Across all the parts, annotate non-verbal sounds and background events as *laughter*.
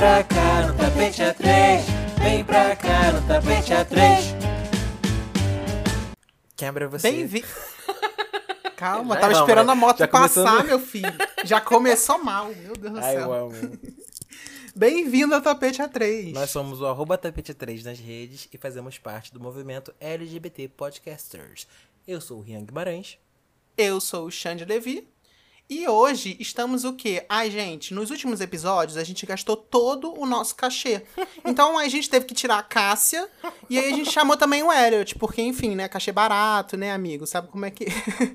pra cá no tapete A3. Vem pra cá no tapete A3. Quebra você. Bem-vindo. *laughs* Calma, tava não, esperando né? a moto passar, começando- meu filho. Já começou mal, meu Deus do céu. amo. *laughs* Bem-vindo ao Tapete A3. Nós somos o arroba tapete 3 nas redes e fazemos parte do movimento LGBT Podcasters. Eu sou o Rian Guimarães. Eu sou o Xande Levi. E hoje estamos o quê? Ai, gente, nos últimos episódios a gente gastou todo o nosso cachê. *laughs* Então a gente teve que tirar a Cássia e aí a gente chamou também o Elliot, porque, enfim, né? Cachê barato, né, amigo? Sabe como é que.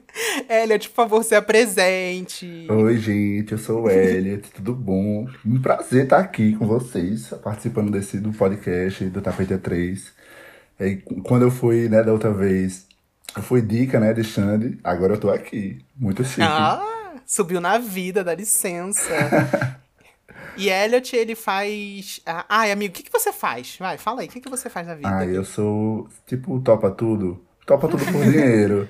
*laughs* Elliot, por favor, se apresente. Oi, gente, eu sou o Elliot, tudo bom? Um prazer estar aqui com vocês, participando desse do podcast do Tapete 3. É, quando eu fui, né, da outra vez, eu fui dica, né, de Xande, agora eu tô aqui. Muito chique. Ah, subiu na vida, dá licença. *laughs* E Elliot, ele faz. ah, Ai, amigo, o que, que você faz? Vai, fala aí, o que, que você faz na vida? Ah, eu sou, tipo, topa tudo. Topa tudo por dinheiro.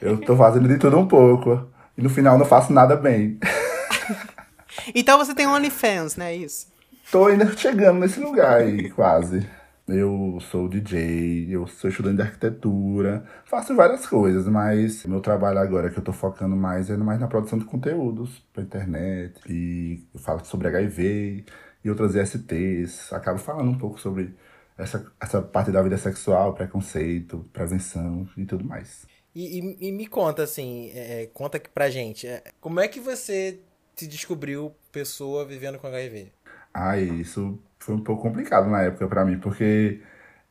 Eu tô fazendo de tudo um pouco. E no final não faço nada bem. *laughs* Então você tem OnlyFans, né? Isso. Tô ainda chegando nesse lugar aí, quase. Eu sou DJ, eu sou estudante de arquitetura, faço várias coisas, mas meu trabalho agora que eu tô focando mais é mais na produção de conteúdos pra internet. E eu falo sobre HIV e outras ISTs. Acabo falando um pouco sobre essa, essa parte da vida sexual, preconceito, prevenção e tudo mais. E, e- e me conta, assim, é, conta aqui pra gente, é, como é que você se descobriu pessoa vivendo com HIV? Ah, isso foi um pouco complicado na época pra mim, porque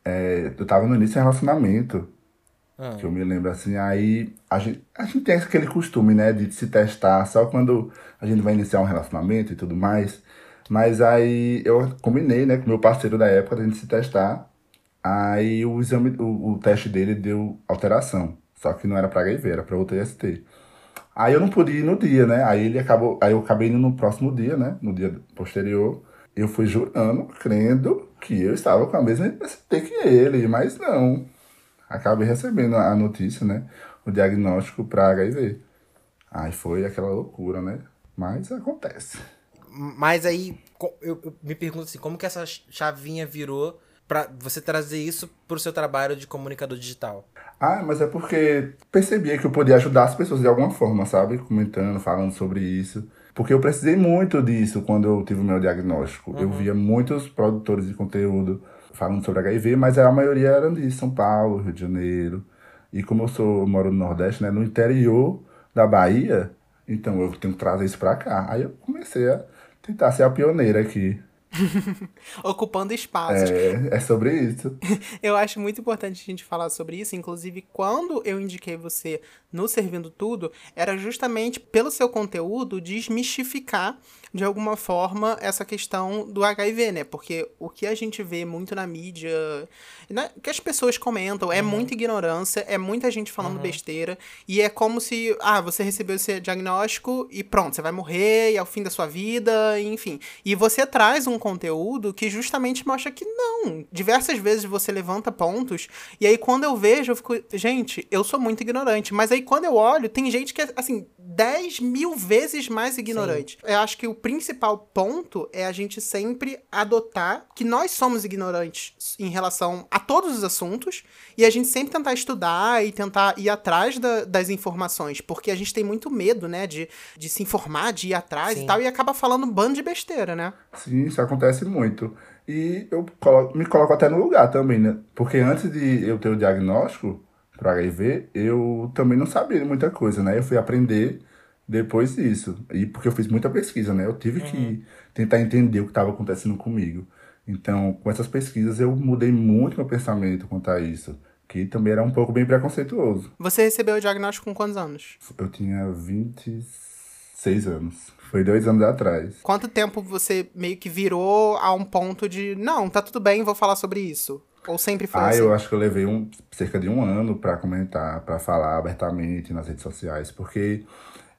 é, eu tava no início de relacionamento. Ah, Que eu me lembro assim, aí a gente, a gente tem aquele costume, né, de se testar só quando a gente vai iniciar um relacionamento e tudo mais. Mas aí eu combinei, né, com meu parceiro da época, da gente se testar. Aí o exame, o, o teste dele deu alteração. Só que não era pra HIV, era pra outra IST. Aí eu não pude ir no dia, né? Aí ele acabou, aí eu acabei indo no próximo dia, né? No dia posterior. Eu fui jurando, crendo que eu estava com a mesma IST que ele, mas não acabei recebendo a notícia, né? O diagnóstico para HIV. Aí foi aquela loucura, né? Mas acontece. Mas aí, eu, eu me pergunto assim, como que essa chavinha virou pra você trazer isso pro seu trabalho de comunicador digital? Ah, mas é porque percebia que eu podia ajudar as pessoas de alguma forma, sabe? Comentando, falando sobre isso. Porque eu precisei muito disso quando eu tive o meu diagnóstico. Eu via muitos produtores de conteúdo falando sobre HIV, mas a maioria eram de São Paulo, Rio de Janeiro. E como eu sou eu moro no Nordeste, né, no interior da Bahia, então eu tenho que trazer isso pra cá. Aí eu comecei a tentar ser a pioneira aqui. *laughs* Ocupando espaços. É, é sobre isso. *laughs* Eu acho muito importante a gente falar sobre isso. Inclusive, quando eu indiquei você no Servindo Tudo, era justamente pelo seu conteúdo desmistificar de alguma forma essa questão do HIV, né? Porque o que a gente vê muito na mídia, né, que as pessoas comentam, é muita ignorância, é muita gente falando besteira, e é como se, ah, você recebeu esse diagnóstico e pronto, você vai morrer, e é o fim da sua vida, enfim. E você traz um conteúdo que justamente mostra que não. Diversas vezes você levanta pontos, e aí quando eu vejo, eu fico, gente, eu sou muito ignorante. Mas aí quando eu olho, tem gente que é, assim, 10 mil vezes mais ignorante. Eu acho que o principal ponto é a gente sempre adotar que nós somos ignorantes em relação a todos os assuntos, e a gente sempre tentar estudar e tentar ir atrás da- das informações, porque a gente tem muito medo, né, de, de se informar, de ir atrás Sim. e tal, e acaba falando um bando de besteira, né? Sim, isso acontece muito. E eu colo- me coloco até no lugar também, né? Porque antes de eu ter o diagnóstico para HIV, eu também não sabia muita coisa, né? Eu fui aprender depois disso. E porque eu fiz muita pesquisa, né? Eu tive que tentar entender o que estava acontecendo comigo. Então, com essas pesquisas, eu mudei muito meu pensamento quanto a isso. Que também era um pouco bem preconceituoso. Você recebeu o diagnóstico com quantos anos? Eu tinha 26 anos. Foi dois anos atrás. Quanto tempo você meio que virou a um ponto de, não, tá tudo bem, vou falar sobre isso? Ou sempre foi Ah, assim? eu acho que eu levei um, cerca de um ano pra comentar, pra falar abertamente nas redes sociais, porque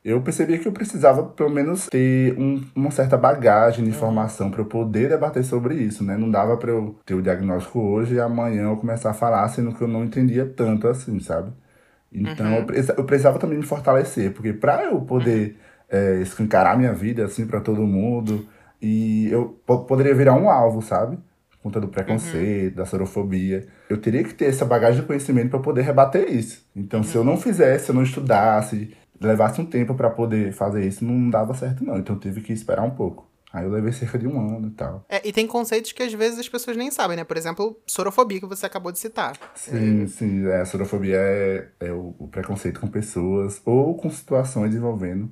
eu percebi que eu precisava, pelo menos, ter um- uma certa bagagem de informação pra eu poder debater sobre isso, né? Não dava pra eu ter o diagnóstico hoje e amanhã eu começar a falar, sendo que eu não entendia tanto assim, sabe? Então, eu, preci- eu precisava também me fortalecer, porque pra eu poder é, escancarar minha vida, assim, pra todo mundo, E eu po- poderia virar um alvo, sabe? Por conta do preconceito, da sorofobia. Eu teria que ter essa bagagem de conhecimento para poder rebater isso. Então, se eu não fizesse, se eu não estudasse, levasse um tempo para poder fazer isso, não dava certo, não. Então, eu tive que esperar um pouco. Aí eu levei cerca de um ano e tal. É, e tem conceitos que às vezes as pessoas nem sabem, né? Por exemplo, sorofobia, que você acabou de citar. Sim, sim. é, a sorofobia é, é o, o preconceito com pessoas ou com situações envolvendo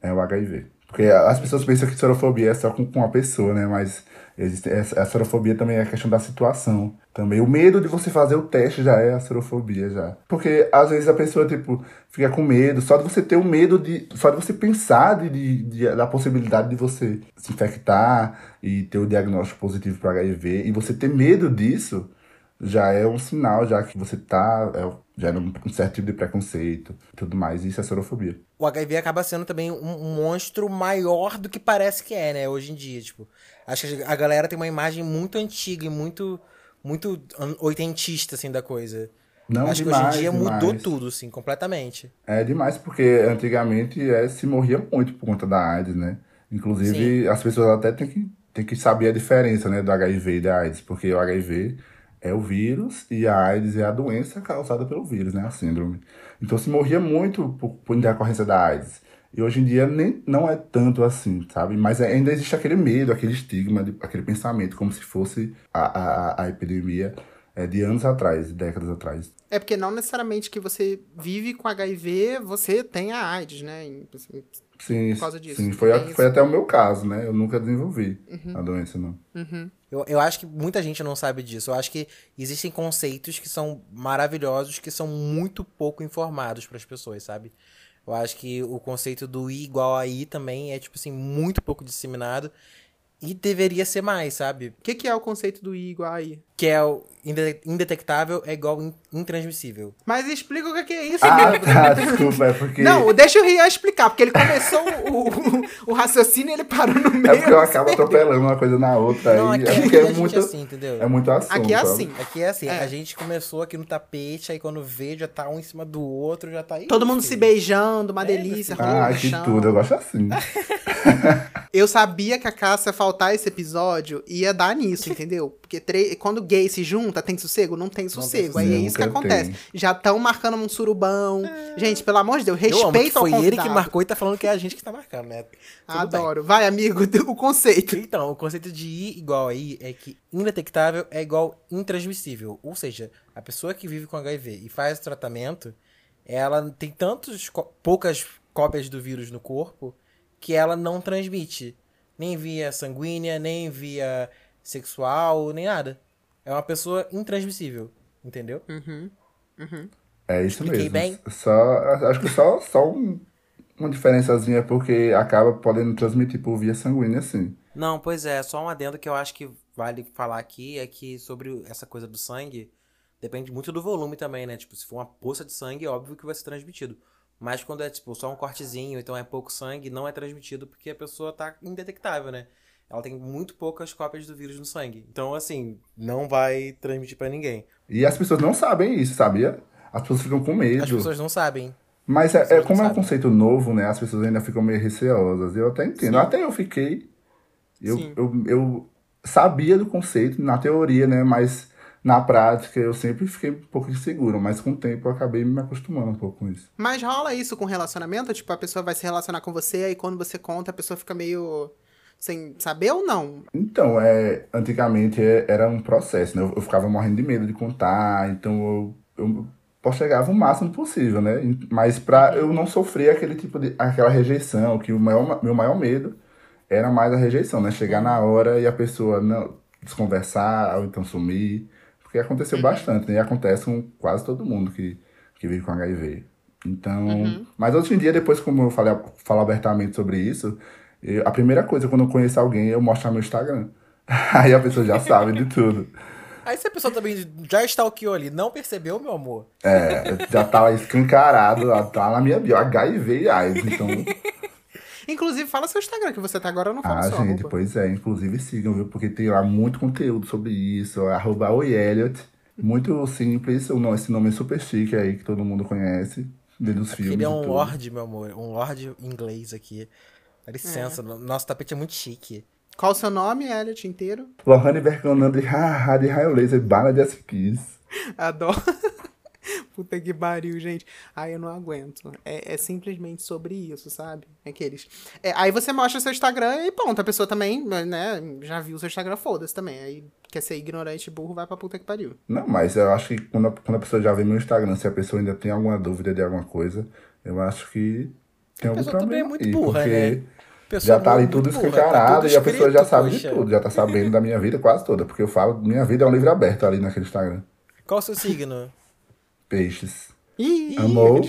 é, o HIV. Porque as pessoas pensam que sorofobia é só com, com uma pessoa, né? Mas existe, a sorofobia também é questão da situação. Também o medo de você fazer o teste já é a sorofobia já. Porque às vezes a pessoa, tipo, fica com medo, só de você ter o medo de. Só de você pensar de, de- de- da possibilidade de você se infectar e ter o diagnóstico positivo para HIV, e você ter medo disso, já é um sinal, já que você tá. É, já é um, certo tipo de preconceito e tudo mais. Isso é sorofobia. O HIV acaba sendo também um, monstro maior do que parece que é, né? Hoje em dia, tipo. Acho que a galera tem uma imagem muito antiga e muito, muito oitentista, assim, da coisa. Não, Acho demais, que hoje em dia mudou demais. tudo, assim, completamente. É demais, porque antigamente é, se morria muito por conta da AIDS, né? Inclusive, as pessoas até têm que, têm que saber a diferença, né, do HIV e da AIDS, porque o HIV é o vírus e a AIDS é a doença causada pelo vírus, né, a síndrome. Então se morria muito por, por decorrência da AIDS. E hoje em dia nem, não é tanto assim, sabe? Mas ainda existe aquele medo, aquele estigma, de- aquele pensamento, como se fosse a, a, a epidemia é, de anos atrás, décadas atrás. É porque não necessariamente que você vive com HIV, você tem a AIDS, né? Sim, Por causa disso. sim foi, a- foi até o meu caso, né? Eu nunca desenvolvi a doença, não. Eu, eu acho que muita gente não sabe disso. Eu acho que existem conceitos que são maravilhosos, que são muito pouco informados para as pessoas, sabe? Eu acho que o conceito do I igual a I também é, tipo assim, muito pouco disseminado. E deveria ser mais, sabe? O que, que é o conceito do I igual a I? Que é o inde- indetectável é igual in- intransmissível. Mas explica o que que é isso, Ah, tá, *laughs* desculpa, é porque. Não, deixa o Rian explicar, porque ele começou o, o, o raciocínio e ele parou no meio. é porque eu acabo atropelando uma coisa na outra. Não, aí, aqui, é aqui porque é gente muito, é assim, entendeu? é muito assunto. Aqui é sabe? assim. Aqui é assim, É. a gente começou aqui no tapete, aí quando vê, já tá um em cima do outro, já tá aí. Todo mundo se beijando, uma É, delícia, Ah, que chão. tudo, eu gosto assim. *laughs* Eu sabia que a Cássia faltar esse episódio ia dar nisso, entendeu? Porque quando gay se junta, tem sossego? Não tem sossego. Aí é isso que acontece. tem. Já estão marcando um surubão. Gente, pelo amor de Deus, respeita foi ao ele que marcou e tá falando que é a gente que tá marcando, né? Tudo bem. Adoro. Vai, amigo, *laughs* o conceito. Então, o conceito de I igual a I é que indetectável é igual intransmissível. Ou seja, a pessoa que vive com HIV e faz o tratamento, ela tem tantos có- poucas cópias do vírus no corpo que ela não transmite. Nem via sanguínea, nem via sexual, nem nada. É uma pessoa intransmissível. Entendeu? É isso Expliquei mesmo. bem? Só, acho que só, só um- uma diferençazinha é porque acaba podendo transmitir por via sanguínea, sim. Não, pois é, só um adendo que eu acho que vale falar aqui é que sobre essa coisa do sangue, depende muito do volume também, né? Tipo, se for uma poça de sangue, é óbvio que vai ser transmitido. Mas quando é, tipo, só um cortezinho, então é pouco sangue, não é transmitido porque a pessoa tá indetectável, né? Ela tem muito poucas cópias do vírus no sangue. Então, assim, não vai transmitir pra ninguém. E as pessoas não sabem isso, sabia? As pessoas ficam com medo. As pessoas não sabem. Mas é, é como é um conceito novo, né? As pessoas ainda ficam meio receosas. Eu até entendo. Até eu fiquei. Eu, Sim. eu, eu sabia do conceito na teoria, né? Mas na prática eu sempre fiquei um pouco inseguro. Mas com o tempo eu acabei me acostumando um pouco com isso. Mas rola isso com relacionamento? Tipo, a pessoa vai se relacionar com você, aí quando você conta, a pessoa fica meio sem saber ou não? Então, é, antigamente é- era um processo, né? Eu, eu ficava morrendo de medo de contar, então eu, eu postergava o máximo possível, né? Mas pra eu não sofrer aquele tipo de aquela rejeição, que o maior, meu maior medo era mais a rejeição, né? Chegar na hora e a pessoa não desconversar ou então sumir, porque aconteceu bastante, né? E acontece com quase todo mundo que, que vive com HIV. Então, mas hoje em dia, depois como eu falei, falo abertamente sobre isso, eu- a primeira coisa quando eu conheço alguém, eu mostro meu Instagram. *laughs* Aí a pessoa já sabe de tudo. Aí se a pessoa também já stalkeou ali, não percebeu, meu amor? É, já tá lá escancarado, ó, tá na minha bio, HIV e AIDS, então... *laughs* Inclusive, fala seu Instagram, que você tá agora, falo Ah, seu gente, arroba. pois é, inclusive sigam, viu? Porque tem lá muito conteúdo sobre isso, arroba Oi Elliot. Muito simples, o esse nome é super chique aí, que todo mundo conhece, desde os filmes Ele é um tudo. lord, meu amor. Um lord inglês aqui. Dá licença, no- nosso tapete é muito chique. Qual o seu nome, Elliot, inteiro? Lohane Verconando de haha de raio laser, bala de aspis. *laughs* Adoro. *laughs* Puta que pariu, gente. Ai, eu não aguento. É, é simplesmente sobre isso, sabe? Aqueles. É, aí você mostra seu Instagram e ponto. A pessoa também, né, já viu seu Instagram, foda-se também. Aí quer ser ignorante e burro, vai pra puta que pariu. Não, mas eu acho que quando a, quando a pessoa já vê meu Instagram, se a pessoa ainda tem alguma dúvida de alguma coisa, eu acho que tem algum pessoa também problema é muito aí, burra, porque né? Pessoa já tá ali tudo tá escancarado e a pessoa já sabe poxa. de tudo, já tá sabendo da minha vida quase toda, porque eu falo, minha vida é um livro aberto ali naquele Instagram. Qual o seu signo? Peixes. Ih! Amou?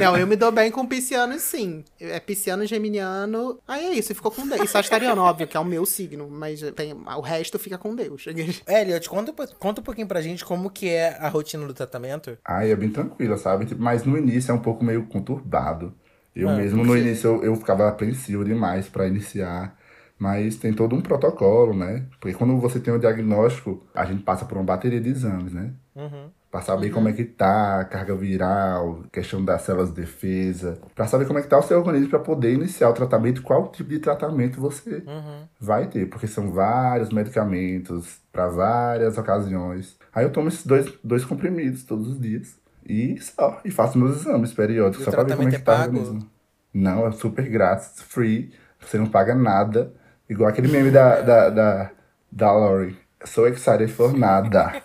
Não, eu me dou bem com pisciano, sim. É pisciano, geminiano. Aí é isso, ficou com Deus. E sagitariano, óbvio, que é o meu signo. Mas tem, o resto fica com Deus. *laughs* Elliot, conta, conta um pouquinho pra gente como que é a rotina do tratamento. Aí é bem tranquila, sabe? Tipo, Mas no início é um pouco meio conturbado. Eu Ah, mesmo no início eu, eu ficava apreensivo demais pra iniciar. Mas tem todo um protocolo, né? Porque quando você tem o diagnóstico, a gente passa por uma bateria de exames, né? Uhum. Pra saber como é que tá a carga viral, questão das células de defesa, pra saber como é que tá o seu organismo pra poder iniciar o tratamento, qual tipo de tratamento você Uhum. vai ter, porque são vários medicamentos pra várias ocasiões. Aí eu tomo esses dois, dois comprimidos todos os dias e só, e faço meus exames periódicos E só pra ver como é que é tá o pago? organismo. Não, é super grátis, free, você não paga nada, igual aquele meme da, da, da, da Lori. So excited for nada.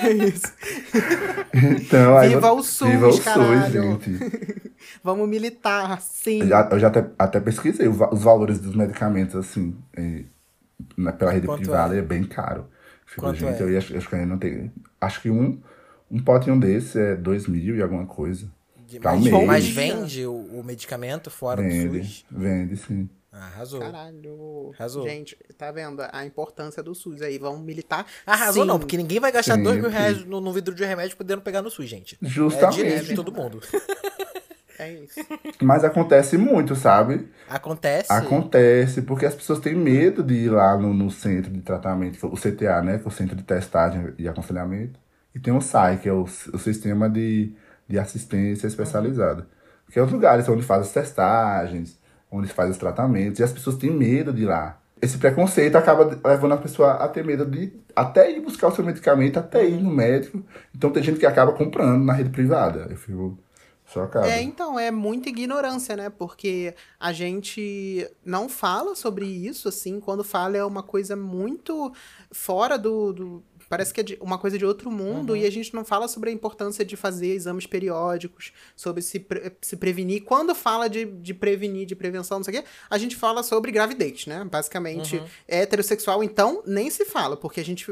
É *laughs* isso. Então, aí Viva o SUS, Viva o SUS, gente. *laughs* Vamos militar, sim. Eu já, eu já até, até pesquisei os valores dos medicamentos, assim, pela rede Quanto privada, é? é? bem caro. Quanto gente, é? eu ia, acho que eu não tenho. Acho que um, um potinho desse é dois mil e alguma coisa. Um Mas, mês. mas vende o, o medicamento fora do Vende, SUS? vende, sim. Ah, arrasou. Caralho. Arrasou. Gente, tá vendo a importância do SUS aí? Vamos militar? Arrasou sim. não, porque ninguém vai gastar Sim, dois mil reais no, no vidro de remédio podendo pegar no SUS, gente. É Justamente. direito de todo mundo. *laughs* É isso. Mas acontece muito, sabe? Acontece. Acontece, porque as pessoas têm medo de ir lá no, no centro de tratamento, o CTA, né? Que é o Centro de Testagem e Aconselhamento. E tem o SAI, que é o, o Sistema de, de Assistência Especializada. Que é os lugares onde faz as testagens, onde se faz os tratamentos, e as pessoas têm medo de ir lá. Esse preconceito acaba levando a pessoa a ter medo de até ir buscar o seu medicamento, até ir no médico. Então tem gente que acaba comprando na rede privada. Eu fico chocado. É, então, é muita ignorância, né? Porque a gente não fala sobre isso, assim, quando fala é uma coisa muito fora do. do- parece que é uma coisa de outro mundo, e a gente não fala sobre a importância de fazer exames periódicos, sobre se, pre- se prevenir. Quando fala de, de prevenir, de prevenção, não sei o quê, a gente fala sobre gravidez, né? Basicamente, é heterossexual, então nem se fala, porque a gente.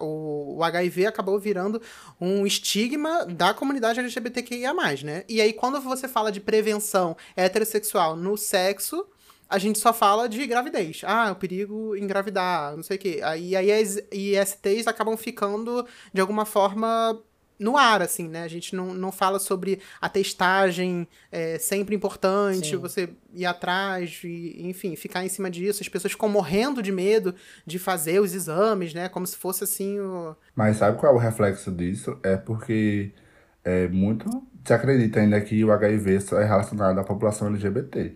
O, o HIV acabou virando um estigma da comunidade LGBTQIA, né? E aí, quando você fala de prevenção heterossexual no sexo, a gente só fala de gravidez. Ah, o perigo engravidar, não sei o quê. Aí, aí as ISTs acabam ficando, de alguma forma, no ar, assim, né? A gente não, não fala sobre a testagem, é sempre importante, Sim. você ir atrás, e, enfim, ficar em cima disso. As pessoas ficam morrendo de medo de fazer os exames, né? Como se fosse, assim, o... Mas sabe qual é o reflexo disso? É porque é muito se acredita ainda que o HIV só é relacionado à população LGBT.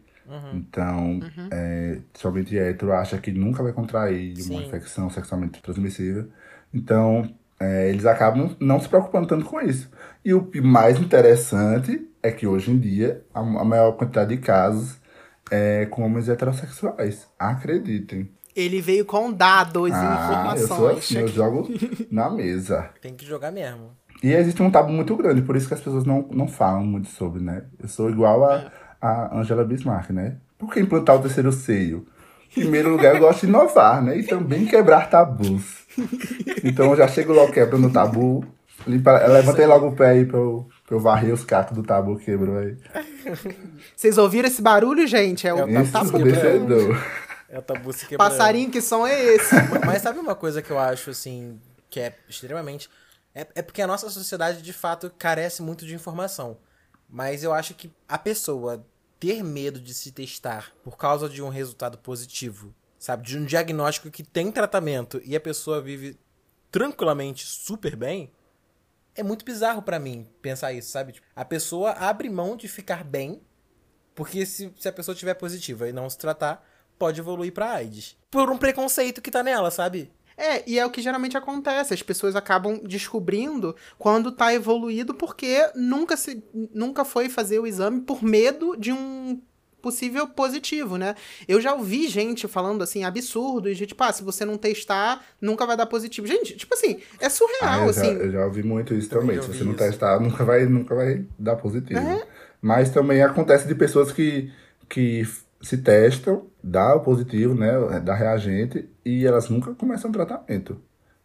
Então, é, somente hétero acha que nunca vai contrair uma Sim. infecção sexualmente transmissível. Então, é, eles acabam não se preocupando tanto com isso. E o mais interessante é que hoje em dia a, a maior quantidade de casos é com homens heterossexuais. Acreditem. Ele veio com dados e Ah, eu sou informações. assim, eu jogo na mesa. Tem que jogar mesmo. E existe um tabu muito grande, por isso que as pessoas não, não falam muito sobre, né? Eu sou igual a, a Angela Bismarck, né? Por que implantar o terceiro seio? Em primeiro lugar, eu gosto de inovar, né? E também quebrar tabus. Então eu já chego logo quebrando o tabu. Limpa, levantei logo o pé aí pra eu, pra eu varrer os cacos do tabu que quebrou aí. Vocês ouviram esse barulho, gente? É o, É o tabu. vencedor. É o tabu se quebrando. Passarinho, que som é esse? Mas sabe uma coisa que eu acho, assim, que é extremamente. É, é porque a nossa sociedade, de fato, carece muito de informação. Mas eu acho que a pessoa ter medo de se testar por causa de um resultado positivo, sabe? De um diagnóstico que tem tratamento e a pessoa vive tranquilamente super bem, é muito bizarro pra mim pensar isso, sabe? Tipo, A pessoa abre mão de ficar bem, porque se, se a pessoa tiver positiva e não se tratar, pode evoluir pra AIDS. Por um preconceito que tá nela, sabe? É, e é o que geralmente acontece. As pessoas acabam descobrindo quando tá evoluído porque nunca, se, nunca foi fazer o exame por medo de um possível positivo, né? Eu já ouvi gente falando assim, absurdos, de tipo, ah, se você não testar, nunca vai dar positivo. Gente, tipo assim, é surreal, Ah, eu, já, assim. eu já ouvi muito isso Também também. Se você não isso. testar, nunca vai, nunca vai dar positivo. É. Mas também acontece de pessoas que, que se testam, dá o positivo, né? Dá reagente, e elas nunca começam o tratamento.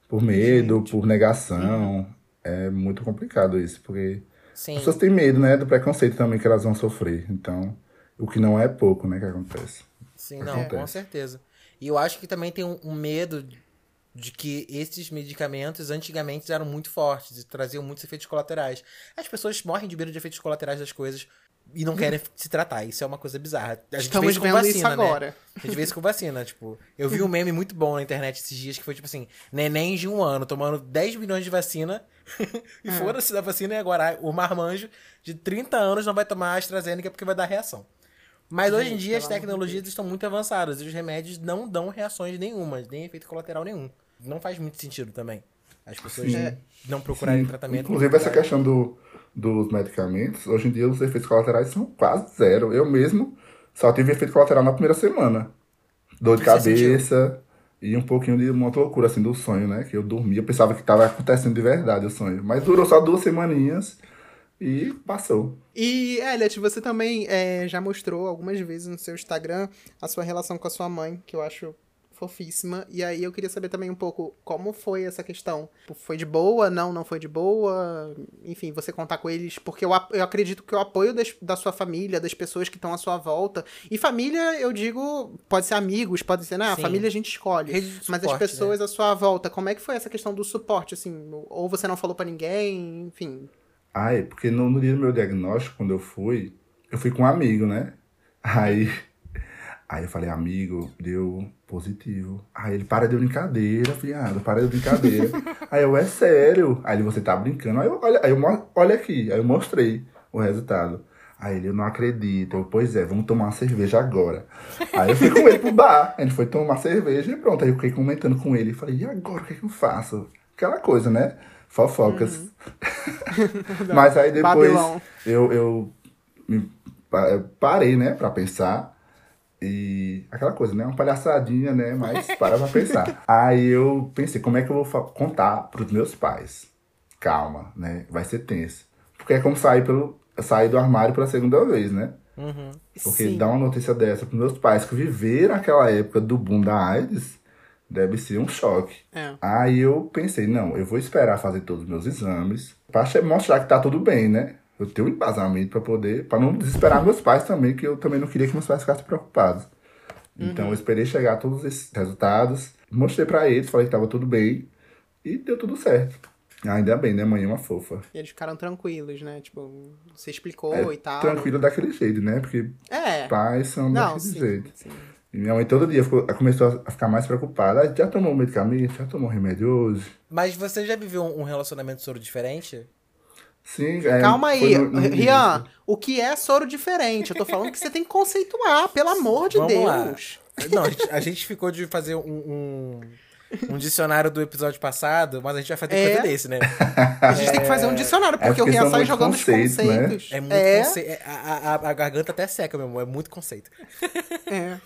Por medo, por negação. É muito complicado isso, porque Sim. as pessoas têm medo, né? Do preconceito também que elas vão sofrer. Então, o que não é pouco, né? Que acontece. Sim, não, Acontece. com certeza. E eu acho que também tem um, um medo de que esses medicamentos antigamente eram muito fortes e traziam muitos efeitos colaterais. As pessoas morrem de medo de efeitos colaterais das coisas e não querem se tratar. Isso é uma coisa bizarra. A gente vê Estamos isso com vendo vacina, isso né? agora. A gente vê isso com vacina, tipo. Eu vi um meme muito bom na internet esses dias que foi tipo assim: neném de um ano tomando 10 milhões de vacina *laughs* e foda-se da vacina e agora o marmanjo de 30 anos não vai tomar a AstraZeneca porque vai dar reação. Mas hoje em Gente, dia as tecnologias estão muito avançadas e os remédios não dão reações nenhuma, nem efeito colateral nenhum. Não faz muito sentido também. As pessoas Sim. não procurarem Sim. tratamento. Inclusive, essa questão do, dos medicamentos, hoje em dia os efeitos colaterais são quase zero. Eu mesmo só tive efeito colateral na primeira semana. Dor de Você sentiu? cabeça e um pouquinho de uma loucura, assim, do sonho, né? Que eu dormia, eu pensava que estava acontecendo de verdade o sonho. Mas durou só duas semaninhas e passou. E, Elliot, você também é, já mostrou algumas vezes no seu Instagram a sua relação com a sua mãe, que eu acho fofíssima. E aí eu queria saber também um pouco como foi essa questão. Foi de boa? Não, não foi de boa? Enfim, você contar com eles, porque eu, eu acredito que o apoio das- da sua família, das pessoas que estão à sua volta. E família, eu digo, pode ser amigos, pode ser, né? Sim. família a gente escolhe. De Mas as suporte, né? pessoas à sua volta, como é que foi essa questão do suporte, assim? Ou você não falou pra ninguém, enfim. Ah, é porque no, no dia do meu diagnóstico, quando eu fui, eu fui com um amigo, né? Aí, aí eu falei, amigo, deu positivo. Aí ele, para de brincadeira, fiado, para de brincadeira. *laughs* aí eu, é sério. Aí ele, você tá brincando. Aí eu, olha, aí eu, olha aqui. Aí eu mostrei o resultado. Aí ele, eu não acredito. Eu, pois é, vamos tomar uma cerveja agora. Aí eu fui com ele pro bar. A gente foi tomar cerveja e pronto. Aí eu fiquei comentando com ele. Falei, e agora, o que, é que eu faço? Aquela coisa, né? Fofocas. *laughs* Mas aí depois Babilão. eu, eu me eu parei, né, pra pensar. E aquela coisa, né? Uma palhaçadinha, né? Mas para pra pensar. *laughs* Aí eu pensei, como é que eu vou contar pros meus pais? Calma, né? Vai ser tenso. Porque é como sair, pelo, sair do armário pela segunda vez, né? Uhum. Porque Sim. dar uma notícia dessa pros meus pais que viveram aquela época do boom da AIDS deve ser um choque. É. Aí eu pensei, não, eu vou esperar fazer todos os meus exames pra mostrar que tá tudo bem, né? Eu tenho um embasamento pra poder, pra não desesperar meus pais também, que eu também não queria que meus pais ficassem preocupados. Então eu esperei chegar todos esses resultados, mostrei pra eles, falei que tava tudo bem e deu tudo certo. Ainda bem, né? Mãe é uma fofa. E eles ficaram tranquilos, né? Tipo, você explicou É, e tal. tranquilo daquele jeito, né? Porque É. pais são Não, daquele sim, jeito. sim. E minha mãe todo dia ficou- começou a ficar mais preocupada. Ah, já tomou medicamento? Já tomou remédio hoje? Mas você já viveu um um relacionamento soro diferente? Sim, é, Calma aí, no- no Rian. O que é soro diferente? Eu tô falando que você tem que conceituar, pelo amor de Vamos lá. Deus. Não, a gente, a gente ficou de fazer um, um, um dicionário do episódio passado, mas a gente vai fazer É. fazer desse, né? A gente tem que fazer um dicionário, porque, É porque o Rian sai jogando os conceitos, né? conceitos. É muito é, conceito. é- A, a, a garganta até seca, meu amor. É muito conceito. é.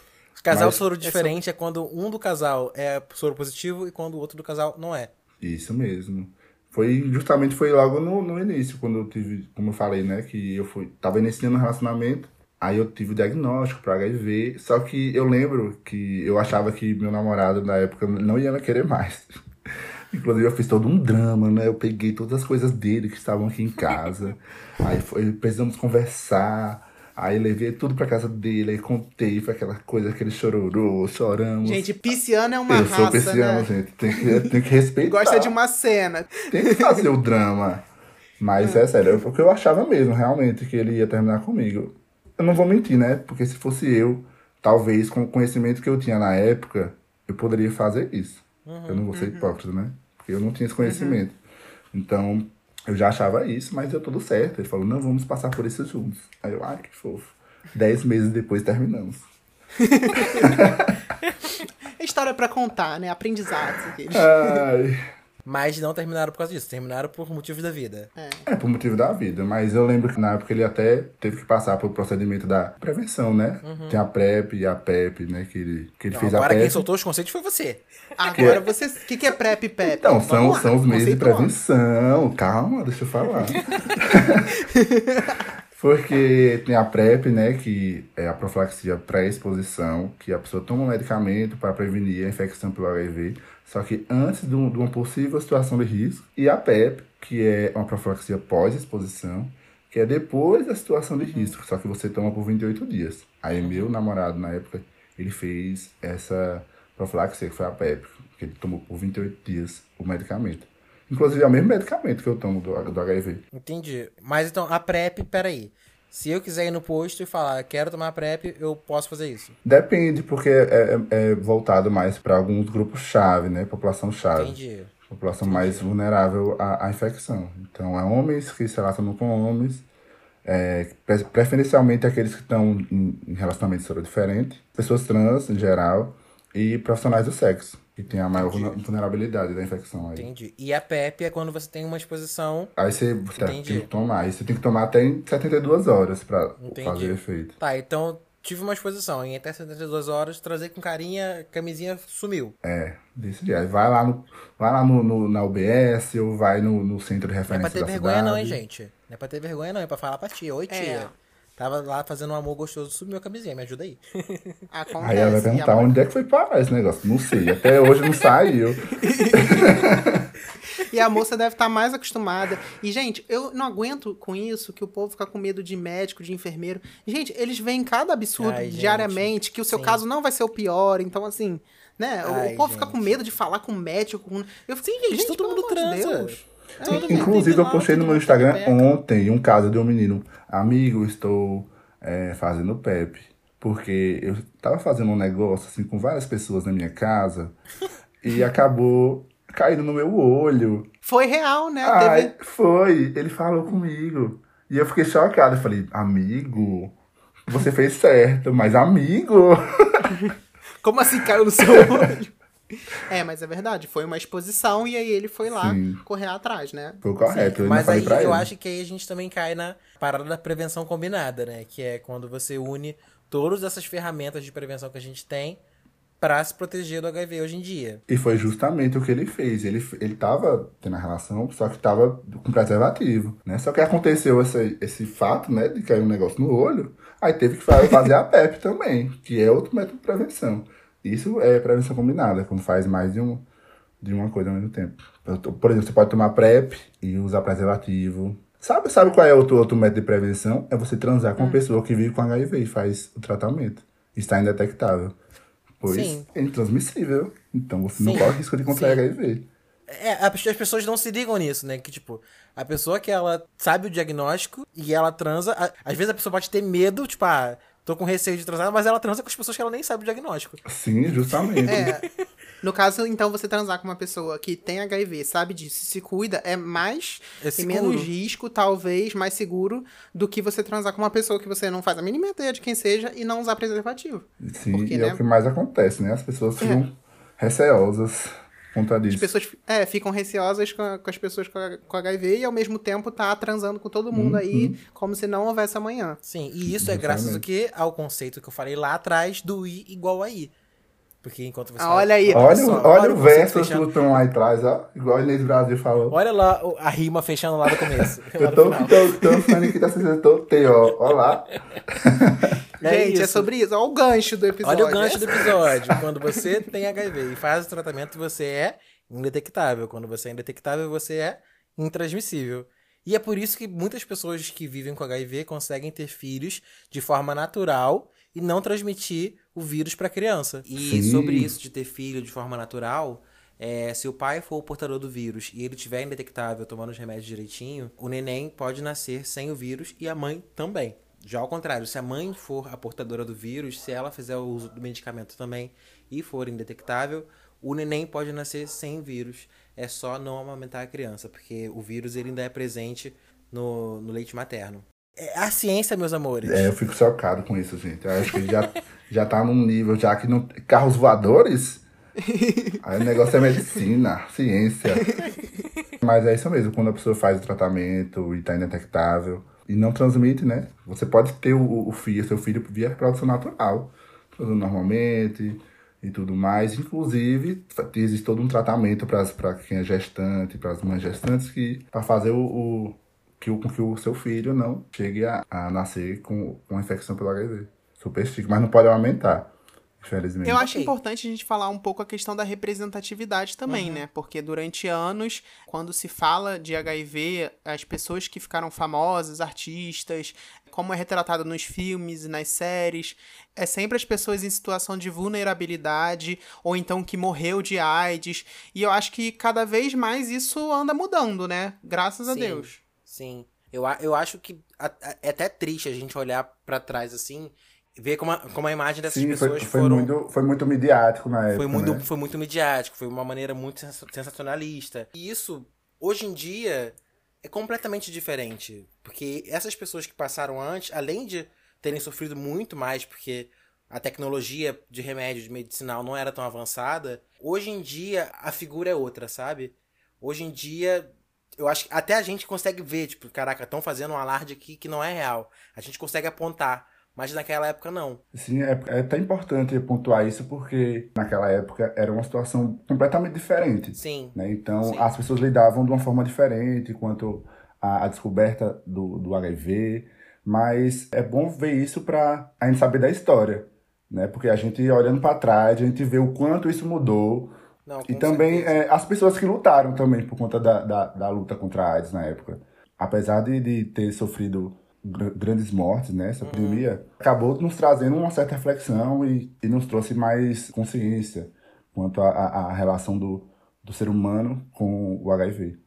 Casal Mas- soro diferente é quando um do casal é soro positivo e quando o outro do casal não é. Isso mesmo. Foi justamente foi logo no, no início, quando eu tive, como eu falei, né, que eu fui, tava iniciando um relacionamento, aí eu tive o diagnóstico para HIV, só que eu lembro que eu achava que meu namorado na época não ia me querer mais. *laughs* Inclusive eu fiz todo um drama, né? Eu peguei todas as coisas dele que estavam aqui em casa. aí foi, precisamos conversar. Aí levei tudo pra casa dele, aí contei, foi aquela coisa, aquele chororô, choramos. Gente, pisciano é uma eu sou raça, pisciano, né? gente. Tem que, tem que respeitar. Gosta de uma cena. Tem que fazer o drama. Mas é sério, porque eu achava mesmo, realmente, que ele ia terminar comigo. Eu não vou mentir, né? Porque se fosse eu, talvez com o conhecimento que eu tinha na época, eu poderia fazer isso. eu não vou ser hipócrita, né? Porque eu não tinha esse conhecimento. Então, eu já achava isso, mas deu tudo certo. Ele falou, não, vamos passar por isso juntos. Aí eu, ai, que fofo. Dez meses depois terminamos. *laughs* História pra contar, né? Aprendizados. *laughs* aqueles. Ai, Mas não terminaram por causa disso, terminaram por motivos da vida. é por motivo da vida, mas eu lembro que na época ele até teve que passar pelo procedimento da prevenção, né? Tem a PrEP e a PEP, né? Que ele, que ele Não, fez a agora quem soltou os conceitos foi você. Agora você. O que, que é PrEP e PEP? Então, são, lá, são os meios de prevenção. Calma, deixa eu falar. *laughs* Porque tem a PrEP, né, que é a profilaxia pré-exposição, que a pessoa toma um medicamento para prevenir a infecção pelo HIV, só que antes de, um- de uma possível situação de risco. E a PEP, que é uma profilaxia pós-exposição, que é depois da situação de risco, só que você toma por 28 dias. Aí meu namorado, na época, ele fez essa profilaxia, que foi a PEP, que ele tomou por 28 dias o medicamento. Inclusive é o mesmo medicamento que eu tomo do, do HIV. Entendi. Mas então, a PrEP, peraí. Se eu quiser ir no posto e falar, quero tomar PrEP, eu posso fazer isso. Depende, porque é, é- é voltado mais para alguns grupos-chave, né? População-chave. Entendi. População mais vulnerável à, à infecção. Então, é homens que se relacionam com homens, é, pre- preferencialmente aqueles que estão em, em relacionamento soro diferente, pessoas trans em geral, e profissionais do sexo, que têm a maior vulner- vulnerabilidade da infecção. Aí, Entendi. E a PEP é quando você tem uma exposição. aí você, você tem Entendi. que tomar. Aí você tem que tomar até em 72 horas para Entendi. fazer efeito. Tá, então tive uma exposição. Em até 72 horas, trazer com carinha, camisinha sumiu. É, desse dia. Aí Vai lá, no, vai lá no, no- na UBS ou vai no, no centro de Não é referência pra ter vergonha, cidade. não, hein, gente? Não é pra ter vergonha, não. É pra falar pra tia. Oi, tia. Tava lá fazendo um amor gostoso, sumiu a camisinha, me ajuda aí. *laughs* Acontece. Aí ela vai e perguntar a- onde é que foi parar esse negócio. Não sei, até hoje não saiu. *laughs* E a moça deve estar mais acostumada. E, gente, eu não aguento com isso, que o povo fica com medo de médico, de enfermeiro. Gente, eles veem cada absurdo Ai, gente. diariamente, que o seu Sim. caso não vai ser o pior. Então, assim, né? o- Ai, o povo fica com gente. medo de falar com médico. Com... Eu fico, Sim, gente, todo pelo mundo amor transa. Deus. Mundo Inclusive, eu postei no meu Instagram ontem um caso de um menino. Amigo, estou é, fazendo PEP. Porque eu tava fazendo um negócio assim com várias pessoas na minha casa *laughs* e acabou caindo no meu olho. Foi real, né? Ai, Teve... foi. Ele falou comigo. E eu fiquei chocado. Eu falei, amigo, você fez certo, mas amigo. *laughs* Como assim caiu no seu olho? É, mas é verdade. Foi uma exposição e aí ele foi lá Sim. correr atrás, né? Foi correto. Mas aí pra eu ele. acho que aí a gente também cai na parada da prevenção combinada, né? Que é quando você une todas essas ferramentas de prevenção que a gente tem pra se proteger do HIV hoje em dia. E foi justamente o que ele fez. Ele, ele tava tendo a relação, só que tava com preservativo, né? Só que aconteceu esse, esse fato, né, de cair um negócio no olho, aí teve que fa- fazer a PEP também, que é outro método de prevenção. Isso é prevenção combinada, quando faz mais de, um, de uma coisa ao mesmo tempo. Por exemplo, você pode tomar PrEP e usar preservativo. Sabe, sabe qual é outro, outro método de prevenção? É você transar com uma pessoa que vive com HIV e faz o tratamento. Está indetectável. Pois Sim. é intransmissível. Então você não Sim. corre risco de contrair Sim. HIV. É, as pessoas não se ligam nisso, né? Que, tipo, a pessoa que ela sabe o diagnóstico e ela transa. a- às vezes a pessoa pode ter medo, tipo, ah, tô com receio de transar, mas ela transa com as pessoas que ela nem sabe o diagnóstico. Sim, justamente. É. No caso, então, você transar com uma pessoa que tem HIV, sabe disso, se cuida, é mais É e menos risco, talvez, mais seguro do que você transar com uma pessoa que você não faz a mínima ideia de quem seja e não usar preservativo. Sim, Porque, e né? é o que mais acontece, né? As pessoas ficam receosas As pessoas é, ficam receosas com, com as pessoas com, a- com HIV e ao mesmo tempo tá transando com todo mundo aí, como se não houvesse amanhã. Sim, e isso é graças ao que? Ao conceito que eu falei lá atrás do I igual a I. Porque enquanto você. Ah, olha aí. Olha, só, o- olha, olha o o verso que estão lá atrás, ó. Igual a Inês Brasil falou. Olha lá o- a rima fechando lá do começo. *laughs* lá Eu tô, final. tô, tô falando aqui da sessão T, ó. Ó lá. *laughs* É Gente, é isso. sobre isso. Olha o gancho do episódio. Olha o gancho do episódio. *laughs* Quando você tem HIV e faz o tratamento, você é indetectável. Quando você é indetectável, você é intransmissível. E é por isso que muitas pessoas que vivem com HIV conseguem ter filhos de forma natural e não transmitir o vírus para a criança. E Sim. sobre isso de ter filho de forma natural, é, se o pai for o portador do vírus e ele tiver indetectável tomando os remédios direitinho, o neném pode nascer sem o vírus e a mãe também. Já ao contrário, se a mãe for a portadora do vírus, se ela fizer o uso do medicamento também e for indetectável, o neném pode nascer sem vírus. É só não amamentar a criança, porque o vírus ele ainda é presente no, no leite materno. É a ciência, meus amores. É, eu fico chocado com isso, gente. Eu acho que já, já tá num nível já que não. Carros voadores? *laughs* Aí o negócio é medicina, ciência. *laughs* Mas é isso mesmo, quando a pessoa faz o tratamento e tá indetectável e não transmite, né? Você pode ter o, o filho, seu filho via reprodução natural, normalmente e tudo mais. Inclusive, existe todo um tratamento para quem é gestante, para as mães gestantes, que para fazer o, o que o, que o seu filho não chegue a, a nascer com uma infecção pelo HIV. Super mas não pode aumentar. Infelizmente. Eu acho Ok. importante a gente falar um pouco a questão da representatividade também, Uhum. né? Porque durante anos, quando se fala de HIV, as pessoas que ficaram famosas, artistas, como é retratado nos filmes e nas séries, é sempre as pessoas em situação de vulnerabilidade ou então que morreu de AIDS. E eu acho que cada vez mais isso anda mudando, né? Graças a Sim. Deus. Sim. Eu, a- eu acho que a- a- é até triste a gente olhar pra trás assim, ver como a, como a imagem dessas Sim, foi, pessoas foi, foram. muito, foi muito midiático na época. Foi muito, né? foi muito midiático, foi uma maneira muito sensa- sensacionalista. E isso, hoje em dia, é completamente diferente. Porque essas pessoas que passaram antes, além de terem sofrido muito mais, porque a tecnologia de remédio de medicinal não era tão avançada, hoje em dia a figura é outra, sabe? Hoje em dia, eu acho que até a gente consegue ver, tipo, caraca, estão fazendo um alarde aqui que não é real. A gente consegue apontar. Mas naquela época não. Sim, é, é até importante pontuar isso porque naquela época era uma situação completamente diferente. Sim. né? Então Sim. as pessoas lidavam de uma forma diferente quanto à, à descoberta do, do HIV, mas é bom ver isso para a gente saber da história, né? Porque a gente olhando para trás, a gente vê o quanto isso mudou Não, e também é, as pessoas que lutaram também por conta da, da, da luta contra a AIDS na época. Apesar de, de ter sofrido grandes mortes, né, Uhum. essa pandemia, acabou nos trazendo uma certa reflexão e, e nos trouxe mais consciência quanto à relação do, do ser humano com o HIV.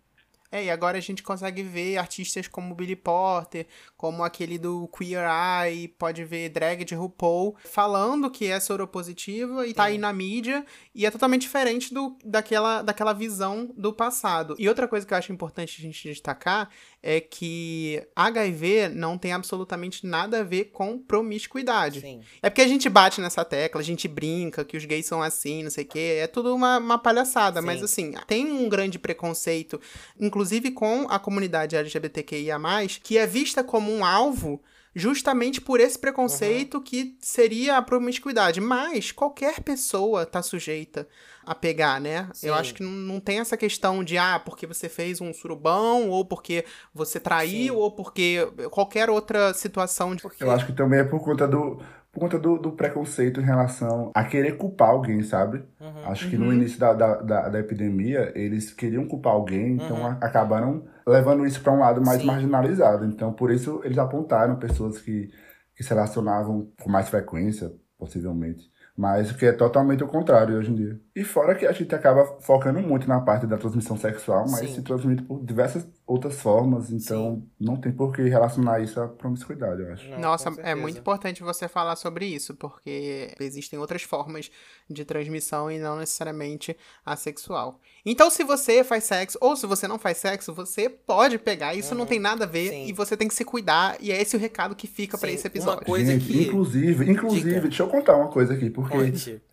É, e agora a gente consegue ver artistas como Billy Porter, como aquele do Queer Eye, pode ver drag de RuPaul, falando que é soropositiva e tá aí na mídia, e é totalmente diferente do, daquela, daquela visão do passado. E outra coisa que eu acho importante a gente destacar é que HIV não tem absolutamente nada a ver com promiscuidade. Sim. É porque a gente bate nessa tecla, a gente brinca que os gays são assim, não sei o quê. É tudo uma, uma palhaçada. Sim. Mas, assim, tem um grande preconceito, inclusive com a comunidade LGBTQIA, que é vista como um alvo justamente por esse preconceito que seria a promiscuidade. Mas qualquer pessoa tá sujeita a pegar, né? Eu Sim. acho que não, não tem essa questão de, ah, porque você fez um surubão, ou porque você traiu, Sim. ou porque qualquer outra situação de. Eu acho que também é por conta do, por conta do, do preconceito em relação a querer culpar alguém, sabe? Uhum. Acho que no início da, da, da, da epidemia, eles queriam culpar alguém, então Uhum. a- acabaram levando isso para um lado mais Sim. marginalizado. Então, por isso, eles apontaram pessoas que, que se relacionavam com mais frequência, possivelmente. Mas o que é totalmente o contrário hoje em dia. E fora que a gente acaba focando muito na parte da transmissão sexual, mas Sim. se transmite por diversas outras formas, então não tem por que relacionar isso à promiscuidade, eu acho. Não, Nossa, é muito importante você falar sobre isso, porque existem outras formas de transmissão e não necessariamente a sexual. Então, se você faz sexo ou se você não faz sexo, você pode pegar. Isso não tem nada a ver Sim. e você tem que se cuidar. E é esse o recado que fica pra Sim, esse uma episódio. coisa Gente, que- inclusive, inclusive, Diga. deixa eu contar uma coisa aqui, porque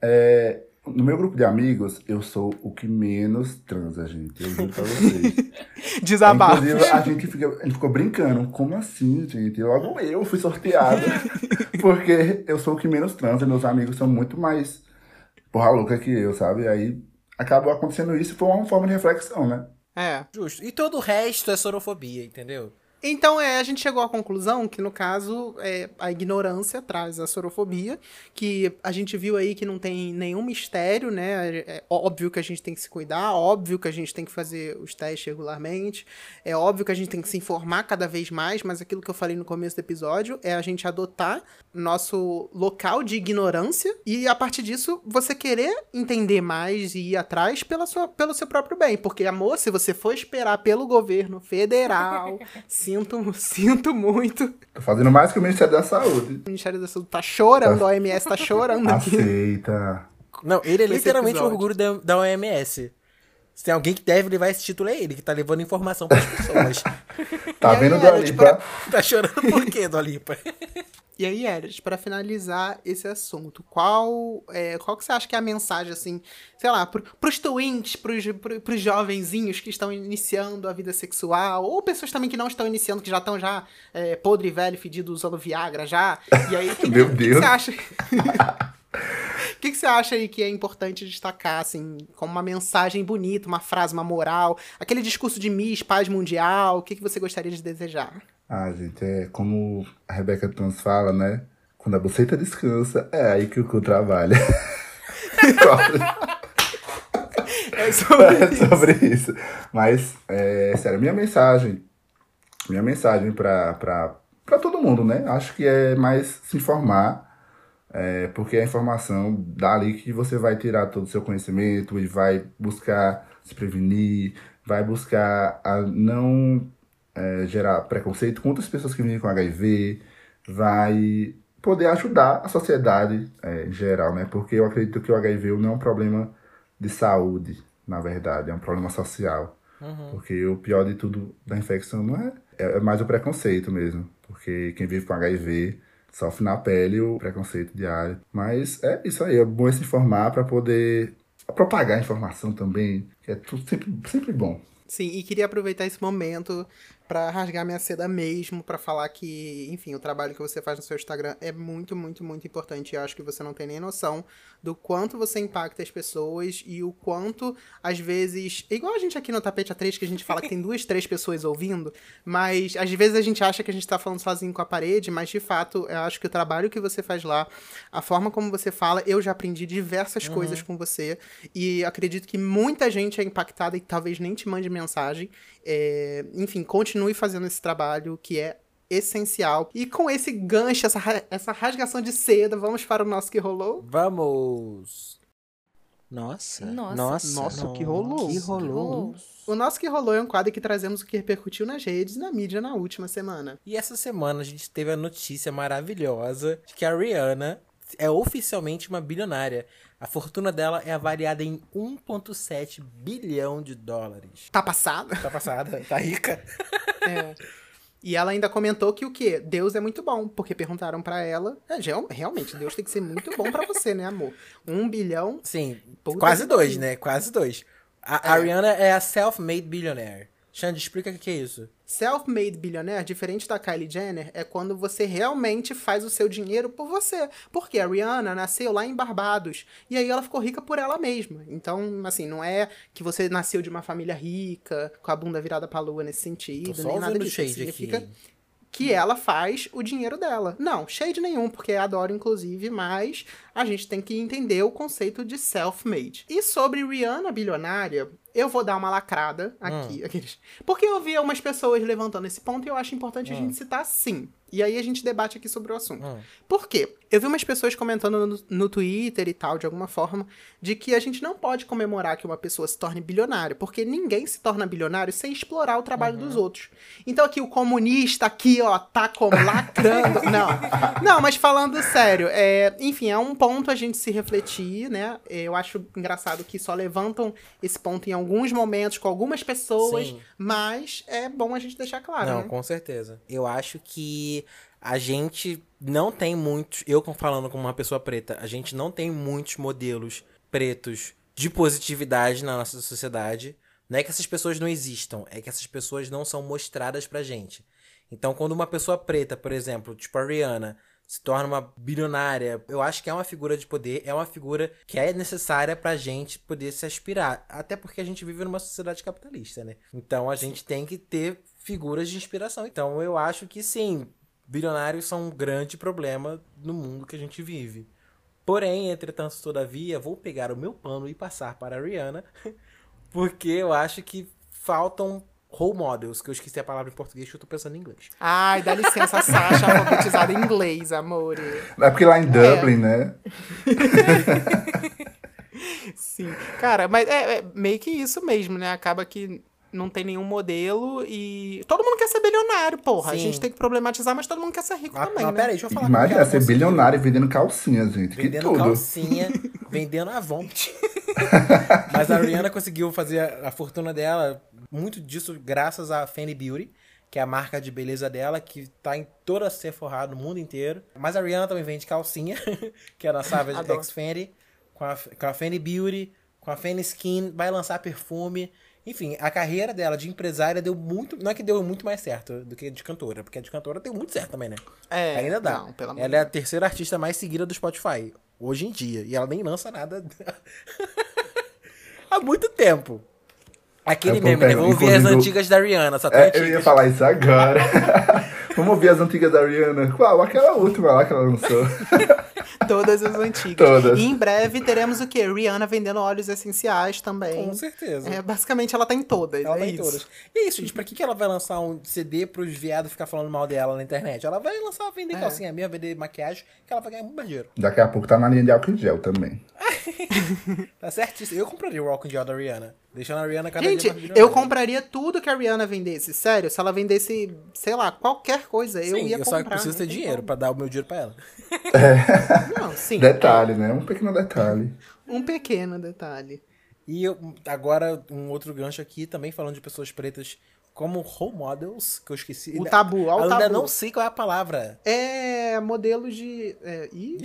é, no meu grupo de amigos, eu sou o que menos transa, gente. Eu juro pra vocês. *laughs* Desabafo. Inclusive, a gente, fica, a gente ficou brincando. Como assim, gente? Logo eu fui sorteado. *laughs* porque eu sou o que menos transa. Meus amigos são muito mais porra louca que eu, sabe? Aí acabou acontecendo isso e foi uma forma de reflexão, né? É. Justo. E todo o resto é sorofobia, entendeu? Então, é, a gente chegou à conclusão que, no caso, é, a ignorância traz a sorofobia, que a gente viu aí que não tem nenhum mistério, né? É óbvio que a gente tem que se cuidar, óbvio que a gente tem que fazer os testes regularmente, é óbvio que a gente tem que se informar cada vez mais, mas aquilo que eu falei no começo do episódio é a gente adotar nosso local de ignorância e, a partir disso, você querer entender mais e ir atrás pela sua, pelo seu próprio bem. Porque, amor, se você for esperar pelo governo federal, *laughs* sinto, *laughs* sinto muito. Tô fazendo mais que o Ministério da Saúde. O Ministério da Saúde tá chorando, a OMS tá chorando *laughs* aqui. Aceita. Não, ele é literalmente o orgulho da, da OMS. Se tem alguém que deve levar esse título é ele, que tá levando informação pras pessoas. *laughs* Tá E vendo, Dolipa? tá chorando por quê, Dolipa? *laughs* E aí, Eris, pra finalizar esse assunto, qual é, qual que você acha que é a mensagem, assim, sei lá, pro, pros twins, pros, pro, pros jovenzinhos que estão iniciando a vida sexual, ou pessoas também que não estão iniciando, que já estão já é, podre, velho, fedido, usando Viagra já, e aí, que, *laughs* Meu que, que Deus. você acha? O *laughs* que, que você acha aí que é importante destacar, assim, como uma mensagem bonita, uma frase, uma moral, aquele discurso de Miss, paz mundial, o que, que você gostaria de desejar? Ah, gente, é como a Rebeca Trans fala, né? Quando a buceta descansa, é aí que o cu trabalha. *laughs* É sobre *laughs* é sobre isso. Mas, é, sério, minha mensagem, minha mensagem pra, pra, pra todo mundo, né? Acho que é mais se informar, é, porque a informação dali que você vai tirar todo o seu conhecimento e vai buscar se prevenir, vai buscar a não é, gerar preconceito contra as pessoas que vivem com HIV, vai poder ajudar a sociedade é, em geral, né? Porque eu acredito que o HIV não é um problema de saúde, na verdade, é um problema social. Porque o pior de tudo da infecção não é, é mais o preconceito mesmo. Porque quem vive com HIV sofre na pele o preconceito diário. Mas é isso aí, é bom se informar para poder propagar a informação também, que é tudo sempre, sempre bom. Sim, e queria aproveitar esse momento pra rasgar minha seda mesmo, pra falar que, enfim, o trabalho que você faz no seu Instagram é muito, muito, muito importante. E eu acho que você não tem nem noção do quanto você impacta as pessoas e o quanto, às vezes, igual a gente aqui no Tapete A3, que a gente fala que tem *laughs* duas, três pessoas ouvindo, mas às vezes a gente acha que a gente tá falando sozinho com a parede, mas de fato, eu acho que o trabalho que você faz lá, a forma como você fala, eu já aprendi diversas coisas com você e acredito que muita gente é impactada e talvez nem te mande mensagem. É, enfim, continue fazendo esse trabalho que é essencial. E com esse gancho, essa, essa rasgação de seda, vamos para o nosso que rolou? Vamos! Nossa. Nossa. Nossa. Que rolou. Que rolou. O nosso que rolou é um quadro que trazemos o que repercutiu nas redes e na mídia na última semana. E essa semana a gente teve a notícia maravilhosa de que a Rihanna é oficialmente uma bilionária. A fortuna dela é avaliada em 1,7 bilhão de dólares. Tá passada? Tá passada? Tá rica? *laughs* É. E ela ainda comentou que o quê? Deus é muito bom, porque perguntaram pra ela. É, real- realmente, Deus tem que ser muito bom pra você, né, amor? Um bilhão. Sim, quase dois, né? Quase dois. A, a Rihanna é a self-made billionaire. Xande, explica o que é isso. Self-made billionaire, diferente da Kylie Jenner, é quando você realmente faz o seu dinheiro por você. Porque a Rihanna nasceu lá em Barbados. E aí ela ficou rica por ela mesma. Então, assim, não é que você nasceu de uma família rica, com a bunda virada pra lua nesse sentido, nem nada disso. shade Significa aqui. que ela faz o dinheiro dela. Não, shade nenhum, porque adoro, inclusive, mas a gente tem que entender o conceito de self-made. E sobre Rihanna bilionária, eu vou dar uma lacrada aqui. aqueles- Porque eu vi algumas pessoas levantando esse ponto e eu acho importante a gente citar sim. E aí a gente debate aqui sobre o assunto. Hum. Por quê? Eu vi umas pessoas comentando no, no Twitter e tal, de alguma forma, de que a gente não pode comemorar que uma pessoa se torne bilionária, porque ninguém se torna bilionário sem explorar o trabalho dos outros. Então aqui o comunista aqui, ó, tá como lacrando. *laughs* não. Não, mas falando sério, é, enfim, é um ponto a gente se refletir, né? Eu acho engraçado que só levantam esse ponto em alguns momentos com algumas pessoas, Sim. mas é bom a gente deixar claro, Não, né? com certeza. Eu acho que a gente não tem muitos. Eu falando como uma pessoa preta, a gente não tem muitos modelos pretos de positividade na nossa sociedade. Não é que essas pessoas não existam, é que essas pessoas não são mostradas pra gente. Então, quando uma pessoa preta, por exemplo, tipo a Rihanna, se torna uma bilionária, eu acho que é uma figura de poder, é uma figura que é necessária pra gente poder se aspirar. Até porque a gente vive numa sociedade capitalista, né? Então a gente tem que ter figuras de inspiração. Então eu acho que sim, bilionários são um grande problema no mundo que a gente vive. Porém, entretanto, todavia, vou pegar o meu pano e passar para a Rihanna, *laughs* porque eu acho que faltam role models, que eu esqueci a palavra em português, que eu tô pensando em inglês. Ai, dá licença, Sasha, alfabetizada em inglês, amor. É porque lá em Dublin, né? *laughs* Sim. Cara, mas é, é meio que isso mesmo, né? Acaba que não tem nenhum modelo e. Todo mundo quer ser bilionário, porra. A Sim. gente tem que problematizar, mas todo mundo quer ser rico Ah, também, mas né? peraí, deixa eu falar Imagina ser bilionário vendendo calcinha, gente. Que Vendendo tudo. calcinha, *laughs* vendendo Avon. *laughs* Mas a Rihanna conseguiu fazer a, a fortuna dela, muito disso graças a Fenty Beauty, que é a marca de beleza dela, que tá em toda a Sephora no mundo inteiro. Mas a Rihanna também vende calcinha, *laughs* que é na Savage. X Fenty, com a, com a Fenty Beauty, com a Fenty Skin, vai lançar perfume. Enfim, a carreira dela de empresária deu muito. Não é que deu muito mais certo do que de cantora, porque a de cantora deu muito certo também, né? É, Ainda dá. não, pelo ela é a terceira artista mais seguida do Spotify, hoje em dia. E ela nem lança nada *laughs* há muito tempo. Aquele meme, né? ver as antigas da Rihanna, só É, eu ia falar isso agora. *laughs* Vamos ouvir as antigas da Rihanna. Qual? Aquela última lá que ela lançou. *laughs* Todas as antigas. Todas. E em breve teremos o quê? Rihanna vendendo óleos essenciais também. Com certeza. É, basicamente ela tá em todas. Ela é tá em isso. todas. E é isso, gente. Pra que, que ela vai lançar um CD pros viados ficar falando mal dela na internet? Ela vai lançar, vender É. calcinha mesmo, vender maquiagem, que ela vai ganhar muito mais dinheiro. Daqui a pouco tá na linha de álcool em gel também. *laughs* Tá certíssimo. Eu compraria o Rock and Gel da Rihanna. Deixando a Rihanna cada Gente, dia mais eu compraria tudo que a Rihanna vendesse. Sério, se ela vendesse, sei lá, qualquer coisa, eu Sim, ia eu comprar. só preciso não ter dinheiro pra dar o meu dinheiro pra ela. *laughs* Não, sim. *laughs* Detalhe, né? Um pequeno detalhe. Um pequeno detalhe. E eu- agora, um outro gancho aqui, também falando de pessoas pretas como role models, que eu esqueci. O tabu, ó o Eu ainda tabu. não sei qual é a palavra. É modelo de. É, ih.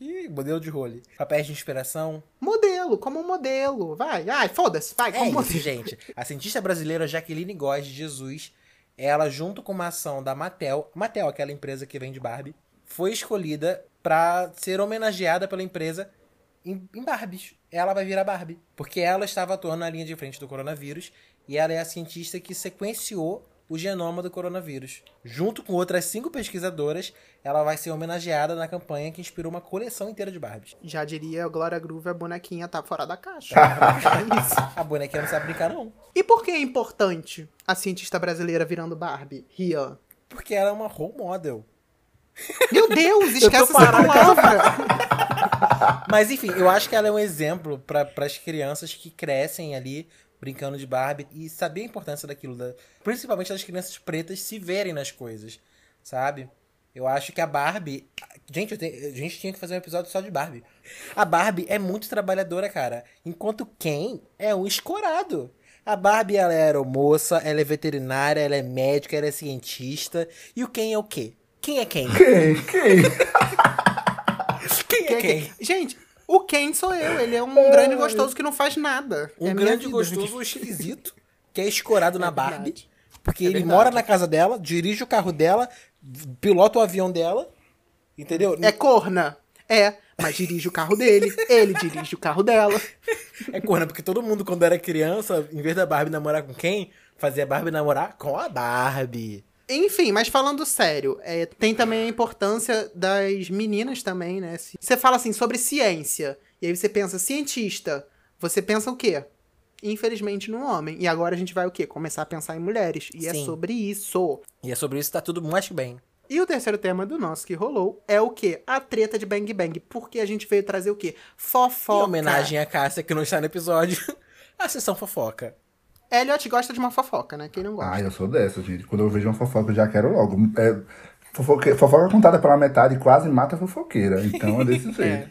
Ih, ih, modelo de role. Papéis de inspiração. Modelo, como modelo. Vai, ai, foda-se, vai, É como isso, modelo. gente. A cientista brasileira Jaqueline Góes de Jesus, ela, junto com uma ação da Mattel, Mattel, aquela empresa que vende Barbie, foi escolhida pra ser homenageada pela empresa em, em Barbies. Ela vai virar Barbie. Porque ela estava atuando na linha de frente do coronavírus e ela é a cientista que sequenciou o genoma do coronavírus. Junto com outras cinco pesquisadoras, ela vai ser homenageada na campanha que inspirou uma coleção inteira de Barbies. Já diria a Glória Groove, a bonequinha tá fora da caixa. *laughs* é. A bonequinha não sabe brincar, não. E por que é importante a cientista brasileira virando Barbie? Rian. Porque ela é uma role model. Meu Deus, *laughs* esquece essa palavra. Mas enfim, eu acho que ela é um exemplo para as crianças que crescem ali brincando de Barbie e saber a importância daquilo, da- principalmente das crianças pretas se verem nas coisas, sabe? Eu acho que a Barbie. Gente, te- a gente tinha que fazer um episódio só de Barbie. A Barbie é muito trabalhadora, cara. Enquanto Ken é um escorado. A Barbie, ela é aeromoça, ela é veterinária, ela é médica, ela é cientista. E o Ken é o quê? Quem é quem? Quem? Quem? *laughs* Quem é quem? Gente, o Ken sou eu. Ele é um grande gostoso que não faz nada. Um É grande gostoso esquisito, que é escorado *laughs* na Barbie. verdade. Porque É ele verdade. mora na casa dela, dirige o carro dela, pilota o avião dela. Entendeu? É corna. É, mas dirige o carro dele. Ele dirige o carro dela. É corna, porque todo mundo, quando era criança, em vez da Barbie namorar com quem, fazia a Barbie namorar com a Barbie. Enfim, mas falando sério, é, tem também a importância das meninas também, né? Você fala assim sobre ciência, e aí você pensa cientista, você pensa o quê? Infelizmente no homem. E agora a gente vai o quê? Começar a pensar em mulheres. E é Sim. sobre isso. E é sobre isso que tá tudo mais que bem. E o terceiro tema do nosso que rolou é o quê? A treta de Bang Bang. Porque a gente veio trazer o quê? Fofoca. Em homenagem a Cássia, que não está no episódio, *laughs* a sessão fofoca. Elliot gosta de uma fofoca, né? Quem não gosta? Ah, eu sou dessa, gente. Quando eu vejo uma fofoca, eu já quero logo. É, fofoque- fofoca contada pela metade quase mata a fofoqueira. Então é desse *laughs* jeito.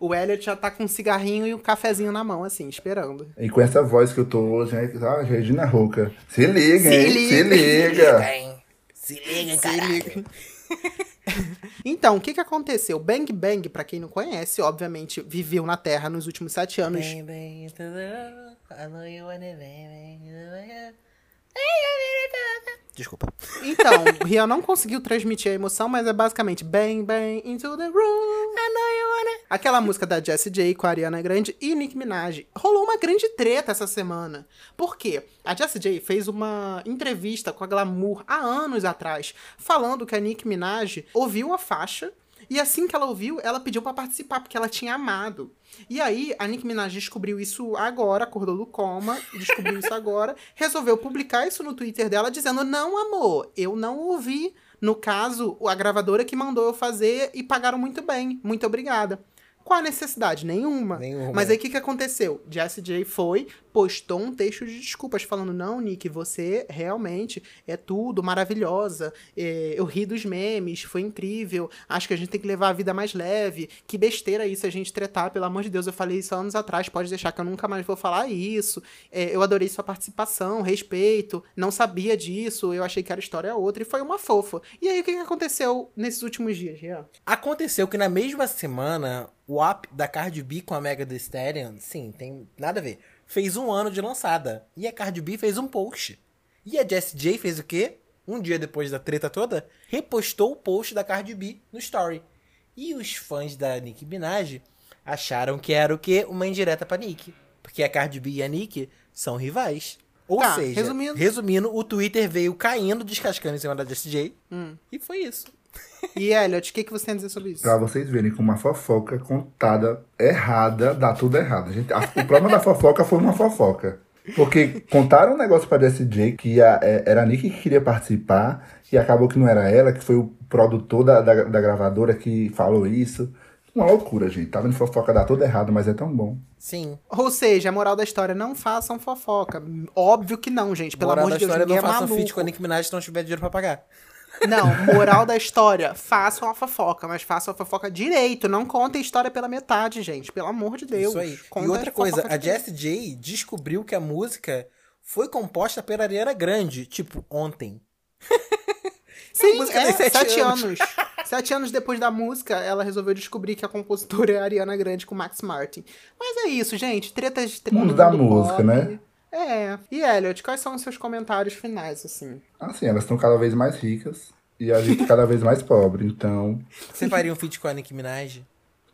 O Elliot já tá com um cigarrinho e um cafezinho na mão, assim, esperando. E com essa voz que eu tô hoje, é, ah, Regina Roca. Se liga, Se hein? liga. Se liga. Bem, se liga, caralho. *laughs* Então, o que que aconteceu? Bang Bang, pra quem não conhece, obviamente viveu na Terra nos últimos sete anos. Bem, bem. Desculpa. Então, *laughs* Rian não conseguiu transmitir a emoção, mas é basicamente Bang Bang into the room. I know you wanna... Aquela música da Jessie J com a Ariana Grande e Nicki Minaj. Rolou uma grande treta essa semana. Por quê? A Jessie J fez uma entrevista com a Glamour há anos atrás, falando que a Nicki Minaj ouviu a faixa e assim que ela ouviu, ela pediu pra participar, porque ela tinha amado. E aí, a Nicki Minaj descobriu isso agora, acordou do coma, descobriu isso agora, *laughs* resolveu publicar isso no Twitter dela, dizendo: Não, amor, eu não ouvi. No caso, a gravadora que mandou eu fazer e pagaram muito bem. Muito obrigada. Qual a necessidade? Nenhuma. Nenhuma. Mas aí o que, que aconteceu? Jessie J foi, postou um texto de desculpas falando: Não, Nick, você realmente é tudo, maravilhosa. é, eu ri dos memes, foi incrível. Acho que a gente tem que levar a vida mais leve. Que besteira isso a gente tretar, pelo amor de Deus. Eu falei isso anos atrás, pode deixar que eu nunca mais vou falar isso. É, eu adorei sua participação, respeito. Não sabia disso, eu achei que era história outra. E foi uma fofa. E aí, o que aconteceu nesses últimos dias, Jean? Aconteceu que na mesma semana, o app da Cardi B com a Mega The Stallion, sim, tem nada a ver, fez um ano de lançada. E a Cardi B fez um post. E a Jessie J fez o quê? Um dia depois da treta toda, repostou o post da Cardi B no story. E os fãs da Nicki Minaj acharam que era o quê? Uma indireta pra Nicki. Porque a Cardi B e a Nicki são rivais. Ou Tá, seja, resumindo- resumindo, o Twitter veio caindo, descascando em cima da Jessie J. Hum. E foi isso. E Elliot, o que, que você tem a dizer sobre isso? Pra vocês verem como uma fofoca contada errada dá tudo errado. Gente, a- o problema da fofoca foi uma fofoca. Porque contaram um negócio pra SJ que ia- é, era a Nick que queria participar e acabou que não era ela, que foi o produtor da, da, da gravadora que falou isso. Uma loucura, gente. Tá vendo fofoca dá tudo errado, mas é tão bom. Sim. Ou seja, a moral da história, não façam fofoca. Óbvio que não, gente. Pelo Moral amor da de Deus, história, ninguém não é façam maluco. feat com a Nicki Minaj se não tiver dinheiro pra pagar. Não, moral da história, façam a fofoca, mas façam a fofoca direito. Não contem a história pela metade, gente. Pelo amor de Deus. Isso aí. Conta e outra coisa, fofoca a. Jessie J descobriu que a música foi composta pela Ariana Grande, tipo, ontem. *laughs* Sim, música é, sete, sete anos. anos. *laughs* sete anos depois da música, ela resolveu descobrir que a compositora é a Ariana Grande com Max Martin. Mas é isso, gente. Tretas de Mundo da música, né? É. E Elliot, quais são os seus comentários finais, assim? Assim, elas estão cada vez mais ricas e a gente cada vez mais pobre. Então, Você faria um feat com a Nicki Minaj?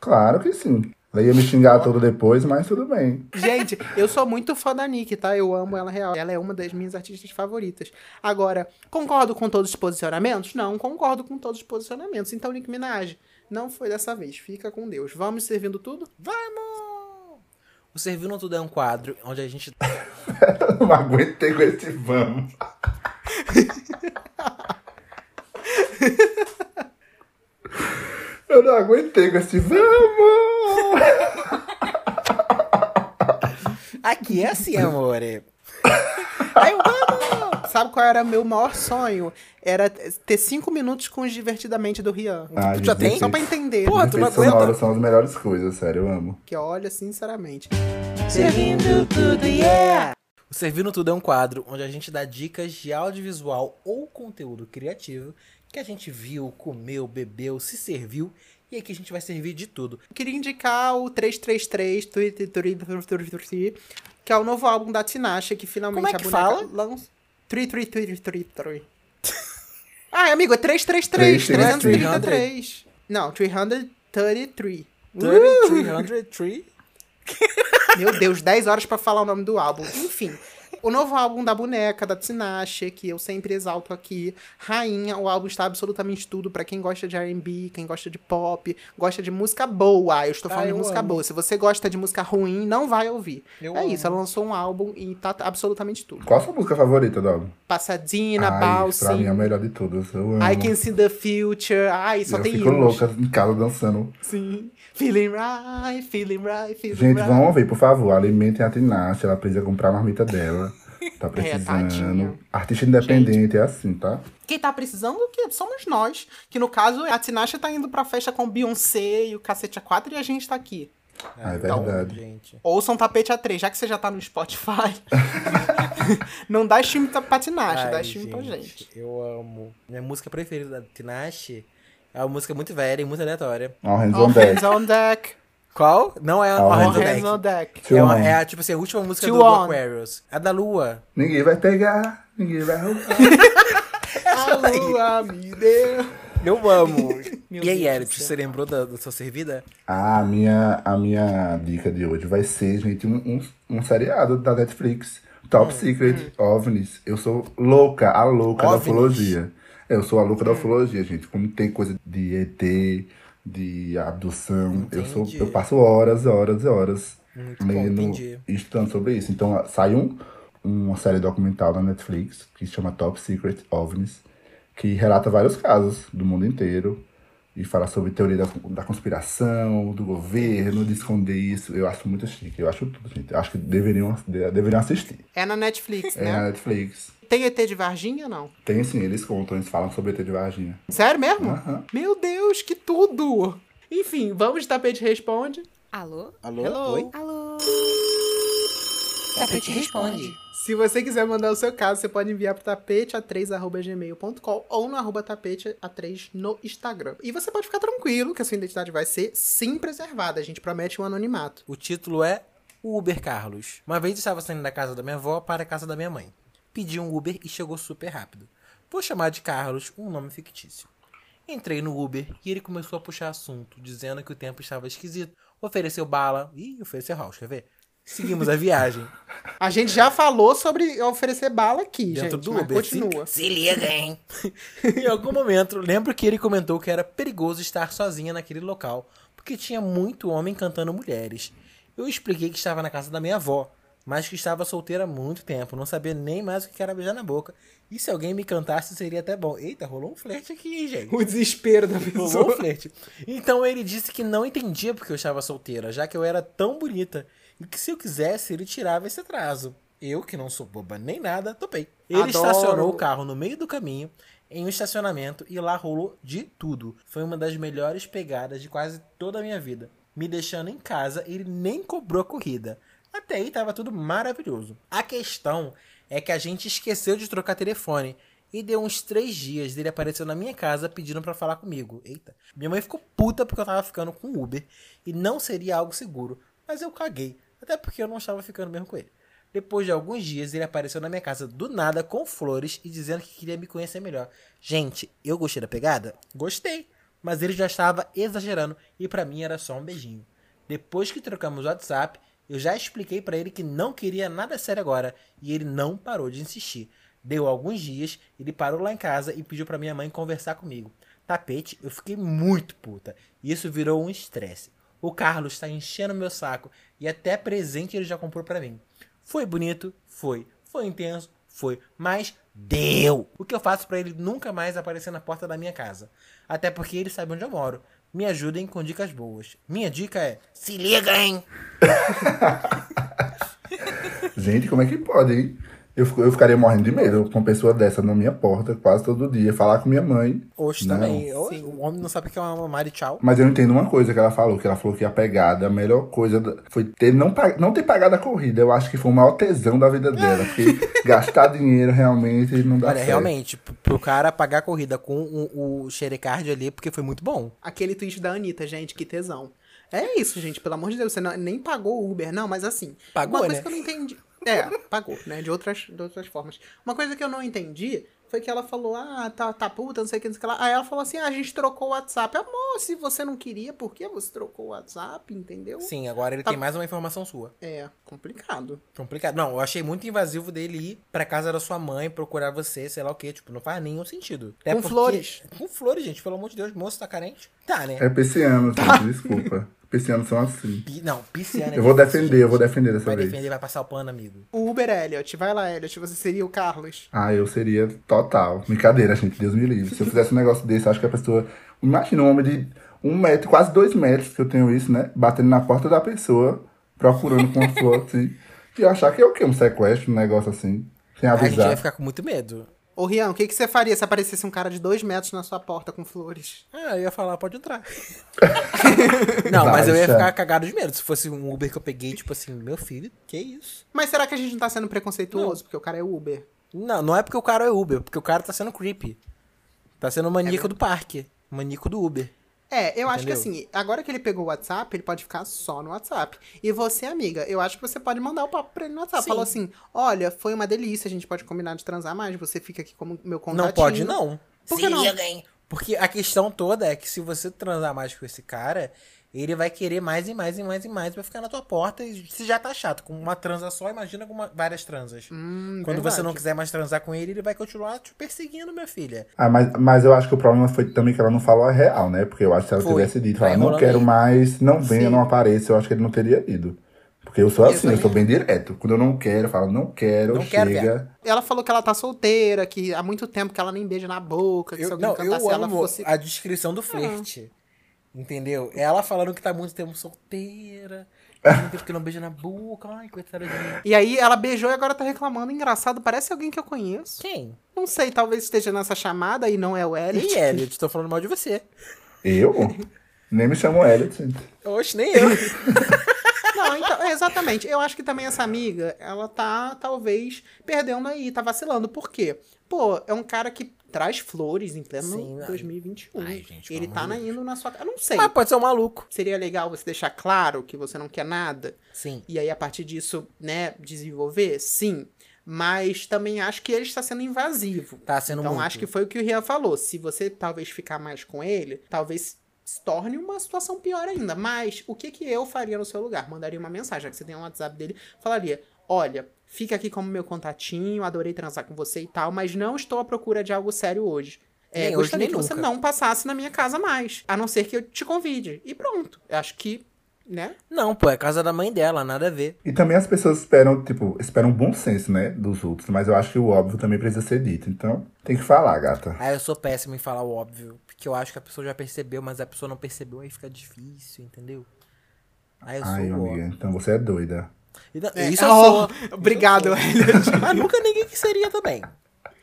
claro que sim. Ela ia me xingar todo depois, mas tudo bem. Gente, eu sou muito fã da Nick, tá? Eu amo ela real. Ela é uma das minhas artistas favoritas. Agora, concordo com todos os posicionamentos? Não, concordo com todos os posicionamentos. Então, Nick Minaj, não foi dessa vez. Fica com Deus. Vamos servindo tudo? Vamos! O Servindo Tudo é um quadro onde a gente *laughs* Eu não aguentei com esse vamos. Eu não aguentei com esse vamos. Aqui é assim, amore. Aí eu, vamos! Sabe qual era meu maior sonho? Era ter cinco minutos com os Divertidamente do Rian. Ah, Tu já tem? Só pra entender. Porra, tu não aguenta? são as melhores coisas, sério, eu amo. Que olha, sinceramente. Servindo tudo, yeah! O Servindo Tudo é um quadro onde a gente dá dicas de audiovisual ou conteúdo criativo que a gente viu, comeu, bebeu, se serviu e aqui a gente vai servir de tudo. Eu queria indicar o 333, Twitter, que é o novo álbum da Tinashe, que finalmente Como é a que boneca fala? lança. 333. *laughs* Ah, amigo, é 333, 333. 333. Não, 333. 333? *laughs* Meu Deus, 10 horas pra falar o nome do álbum. Enfim, o novo álbum da boneca, da Tinashe, que eu sempre exalto aqui. Rainha, o álbum está absolutamente tudo pra quem gosta de R&B, quem gosta de pop, gosta de música boa. Eu estou Ah, falando de eu música amo. boa. Se você gosta de música ruim, não vai ouvir. Eu é amo. isso, ela lançou um álbum e tá absolutamente tudo. Qual a sua música favorita do álbum? Passadina, Ai, pra Bouncing, mim é a melhor de todas. Eu amo. I Can See The Future. Ai, só eu tem fico hinos. louca em casa dançando. Sim. Feeling right, feeling right, feeling Gente, right. vão ouvir, por favor. Alimentem a Tinashe. Ela precisa comprar a marmita dela. Tá tadinha. precisando. Artista independente é assim, tá? Quem tá precisando o quê? Somos nós. Que no caso, a Tinashe tá indo pra festa com Beyoncé e o Cacete A4 e a gente tá aqui. Ah, é então, verdade. gente. Ouçam Tapete A3, já que você já tá no Spotify. *laughs* não dá stream pra Tinashe, dá stream pra gente. Eu amo. Minha música preferida da Tinashe é uma música muito velha e muito aleatória. All hands All on deck. hands on deck. Qual? Não é All Hands on on deck. É, uma- é a, tipo assim, a última música Two do, do on. Aquarius. A da Lua. Ninguém vai pegar, ninguém vai roubar. *laughs* A lua me deu. Eu amo. *laughs* Meu e aí, Eric, céu. você lembrou da, da sua servida? Ah, a minha, a minha dica de hoje vai ser, gente, um, um, um seriado da Netflix. Top Hum, Secret OVNIs. Eu sou louca, a louca da OVNIs? ufologia. Eu sou a louca da Hum. ufologia, gente. Como tem coisa de ET, de abdução. Eu, sou, eu passo horas, horas e horas Muito lendo e estudando sobre isso. Então, sai um, uma série documental da Netflix que se chama Top Secret OVNIs, que relata vários casos do mundo inteiro. e falar sobre teoria da, da conspiração, do governo, de esconder isso. Eu acho muito chique. Eu acho tudo, gente. Eu acho que deveriam, de- deveriam assistir. É na Netflix, É né? na Netflix. Tem ET de Varginha, não? Tem sim, eles contam, eles falam sobre ET de Varginha. Sério mesmo? Aham. Meu Deus, que tudo! Enfim, vamos de Tapete Responde. Alô? Alô? Hello. Oi? Alô? Tapete responde. Se você quiser mandar o seu caso, você pode enviar pro tapete.a3.gmail.com ou no arroba tapete.a3 no Instagram. E você pode ficar tranquilo que a sua identidade vai ser sim preservada. A gente promete um anonimato. O título é Uber Carlos. Uma vez eu estava saindo da casa da minha avó para a casa da minha mãe. Pedi um Uber e chegou super rápido. Vou chamar de Carlos, um nome fictício. Entrei no Uber e ele começou a puxar assunto, dizendo que o tempo estava esquisito. Ofereceu bala. Ih, ofereceu house, quer ver? Seguimos a viagem. A gente já falou sobre oferecer bala aqui, Dentro gente. do Uber, continua. Se liga, hein? *laughs* em algum momento, lembro que ele comentou que era perigoso estar sozinha naquele local, porque tinha muito homem cantando mulheres. Eu expliquei que estava na casa da minha avó, mas que estava solteira há muito tempo, não sabia nem mais o que era beijar na boca. E se alguém me cantasse, seria até bom. Eita, rolou um flerte aqui, hein, gente? O desespero da Rolou um pessoa. flerte. Então ele disse que não entendia porque eu estava solteira, já que eu era tão bonita. E que se eu quisesse, ele tirava esse atraso. Eu, que não sou boba nem nada, topei. Ele Adoro. estacionou o carro no meio do caminho, em um estacionamento, e lá rolou de tudo. Foi uma das melhores pegadas de quase toda a minha vida. Me deixando em casa, ele nem cobrou a corrida. Até aí tava tudo maravilhoso. A questão é que a gente esqueceu de trocar telefone. E deu uns três dias dele apareceu na minha casa pedindo pra falar comigo. Eita. Minha mãe ficou puta porque eu tava ficando com o Uber. E não seria algo seguro. Mas eu caguei. Até porque eu não estava ficando mesmo com ele. Depois de alguns dias, ele apareceu na minha casa do nada com flores e dizendo que queria me conhecer melhor. Gente, eu gostei da pegada? Gostei. Mas ele já estava exagerando e pra mim era só um beijinho. Depois que trocamos o WhatsApp, eu já expliquei pra ele que não queria nada sério agora e ele não parou de insistir. Deu alguns dias, ele parou lá em casa e pediu pra minha mãe conversar comigo. Tapete, eu fiquei muito puta. E isso virou um estresse. O Carlos tá enchendo meu saco e até presente ele já comprou pra mim. Foi bonito? Foi. Foi intenso? Foi. Mas deu! O que eu faço pra ele nunca mais aparecer na porta da minha casa? Até porque ele sabe onde eu moro. Me ajudem com dicas boas. Minha dica é: se liga, hein? *laughs* Gente, como é que pode, hein? Eu, eu ficaria morrendo de medo com uma pessoa dessa na minha porta quase todo dia, falar com minha mãe. Hoje Não. também. Hoje, o homem não sabe o que é uma e tchau. Mas eu entendo uma coisa que ela falou, que ela falou que a pegada, a melhor coisa foi ter não, não ter pagado a corrida. Eu acho que foi o maior tesão da vida dela. Porque *laughs* gastar dinheiro realmente não dá Olha, certo. realmente, pro cara pagar a corrida com o, o Xerecard ali, porque foi muito bom. Aquele tweet da Anitta, gente, que tesão. É isso, gente, pelo amor de Deus, você não- nem pagou o Uber, não, mas assim. Pagou, uma coisa né? que eu não entendi. É, *laughs* pagou, né? De outras, de outras formas. Uma coisa que eu não entendi foi que ela falou, ah, tá, tá puta, não sei o que, não sei o que lá. Aí ela falou assim, ah, a gente trocou o WhatsApp. Amor, se você não queria, por que você trocou o WhatsApp, entendeu? Sim, agora ele Tá- tem mais uma informação sua. É, complicado. Complicado. Não, eu achei muito invasivo dele ir pra casa da sua mãe procurar você, sei lá o quê. Tipo, não faz nenhum sentido. Até Com porque- flores. Com flores, gente. Pelo amor de Deus, moço tá carente? Tá, né? É pisciano, gente, desculpa. *laughs* Piscianos são assim. Pi- Não, pisciana. é Eu vou defender, eu vou defender dessa Vai vez. defender, vai passar o pano, amigo. O Uber Elliot, vai lá, Elliot, você seria o Carlos. Ah, eu seria total. Brincadeira, gente, Deus me livre. Se eu fizesse um negócio desse, acho que a pessoa. Imagina um homem de um metro, quase dois metros, que eu tenho isso, né? Batendo na porta da pessoa, procurando com uma flor, assim. E achar que é o quê? Um sequestro, um negócio assim. Sem A gente avisar. vai ficar com muito medo. Ô, Rian, o que, que você faria se aparecesse um cara de dois metros na sua porta com flores? Ah, eu ia falar, pode entrar. *laughs* não, mas eu ia ficar cagado de medo. Se fosse um Uber que eu peguei, tipo assim, meu filho, que isso? Mas será que a gente não tá sendo preconceituoso? Porque o cara é Uber. Não, não é porque o cara é Uber, porque o cara tá sendo creepy. Tá sendo o maníaco do parque. o Maníaco do Uber. É, eu acho que Entendeu? assim, agora que ele pegou o WhatsApp, ele pode ficar só no WhatsApp. E você, amiga, eu acho que você pode mandar o papo pra ele no WhatsApp. Sim. Falou assim: olha, foi uma delícia, a gente pode combinar de transar mais, você fica aqui como meu contatinho. Não pode, não. Por que Se não? hein? Porque a questão toda é que se você transar mais com esse cara, ele vai querer mais e mais e mais e mais pra ficar na tua porta. E se já tá chato, com uma transa só, imagina com uma- várias transas. Hum, Quando verdade. você não quiser mais transar com ele, ele vai continuar te perseguindo, minha filha. Ah, mas, mas eu acho que o problema foi também que ela não falou a real, né? Porque eu acho que se ela Foi. tivesse dito, Tá falar, não quero aí. mais, não venha, Sim. não apareça, eu acho que ele não teria ido. Porque eu sou Eu assim, eu, sou bem direto. Quando eu não quero, eu falo, não quero, Não quero, chega. Ela falou que ela tá solteira, que há muito tempo que ela nem beija na boca, que se Eu, alguém não, eu cantasse ela amo fosse. a descrição do flerte. Entendeu? Ela falando que tá muito tempo solteira. Muito tempo que não beija na boca. Ai, coitada de mim. E aí ela beijou e agora tá reclamando. Engraçado, parece alguém que eu conheço. Quem? Não sei, talvez esteja nessa chamada e não é o Elliot. E Elliot, tô falando mal de você. Eu? Nem me chamo Elliot. Oxe, nem eu. *laughs* Não, então, é, exatamente. Eu acho que também essa amiga, ela tá, talvez, perdendo aí, tá vacilando. Por quê? Pô, é um cara que traz flores em pleno Sim, ai. 2021. Ai, gente, Ele tá amor de na, indo na sua casa. Eu não sei. Mas pode ser um maluco. Seria legal você deixar claro que você não quer nada. Sim. E aí, a partir disso, né, desenvolver? Sim. Mas também acho que ele está sendo invasivo. Tá sendo Então, muito. acho que foi o que o Rian falou. Se você talvez ficar mais com ele, talvez se torne uma situação pior ainda. Mas o que, que eu faria no seu lugar? Mandaria uma mensagem, já que você tem um WhatsApp dele, falaria: olha, fica aqui como meu contatinho, adorei transar com você e tal, mas não estou à procura de algo sério hoje. É, Nem hoje, gostaria nem que você nunca. não passasse na minha casa mais. A não ser que eu te convide. E pronto. Eu acho que, né? Não, pô, é casa da mãe dela, nada a ver. E também as pessoas esperam, tipo, esperam bom senso, né, dos outros. Mas eu acho que o óbvio também precisa ser dito. Então, tem que falar, gata. Ah, eu sou péssimo em falar o óbvio. Porque eu acho que a pessoa já percebeu, mas a pessoa não percebeu, aí fica difícil, entendeu? Aí eu sou Ai, o amiga, óbvio. então você é doida. É, Isso eu oh, sou. Obrigado, Elliot. *laughs* Mas nunca ninguém que seria também.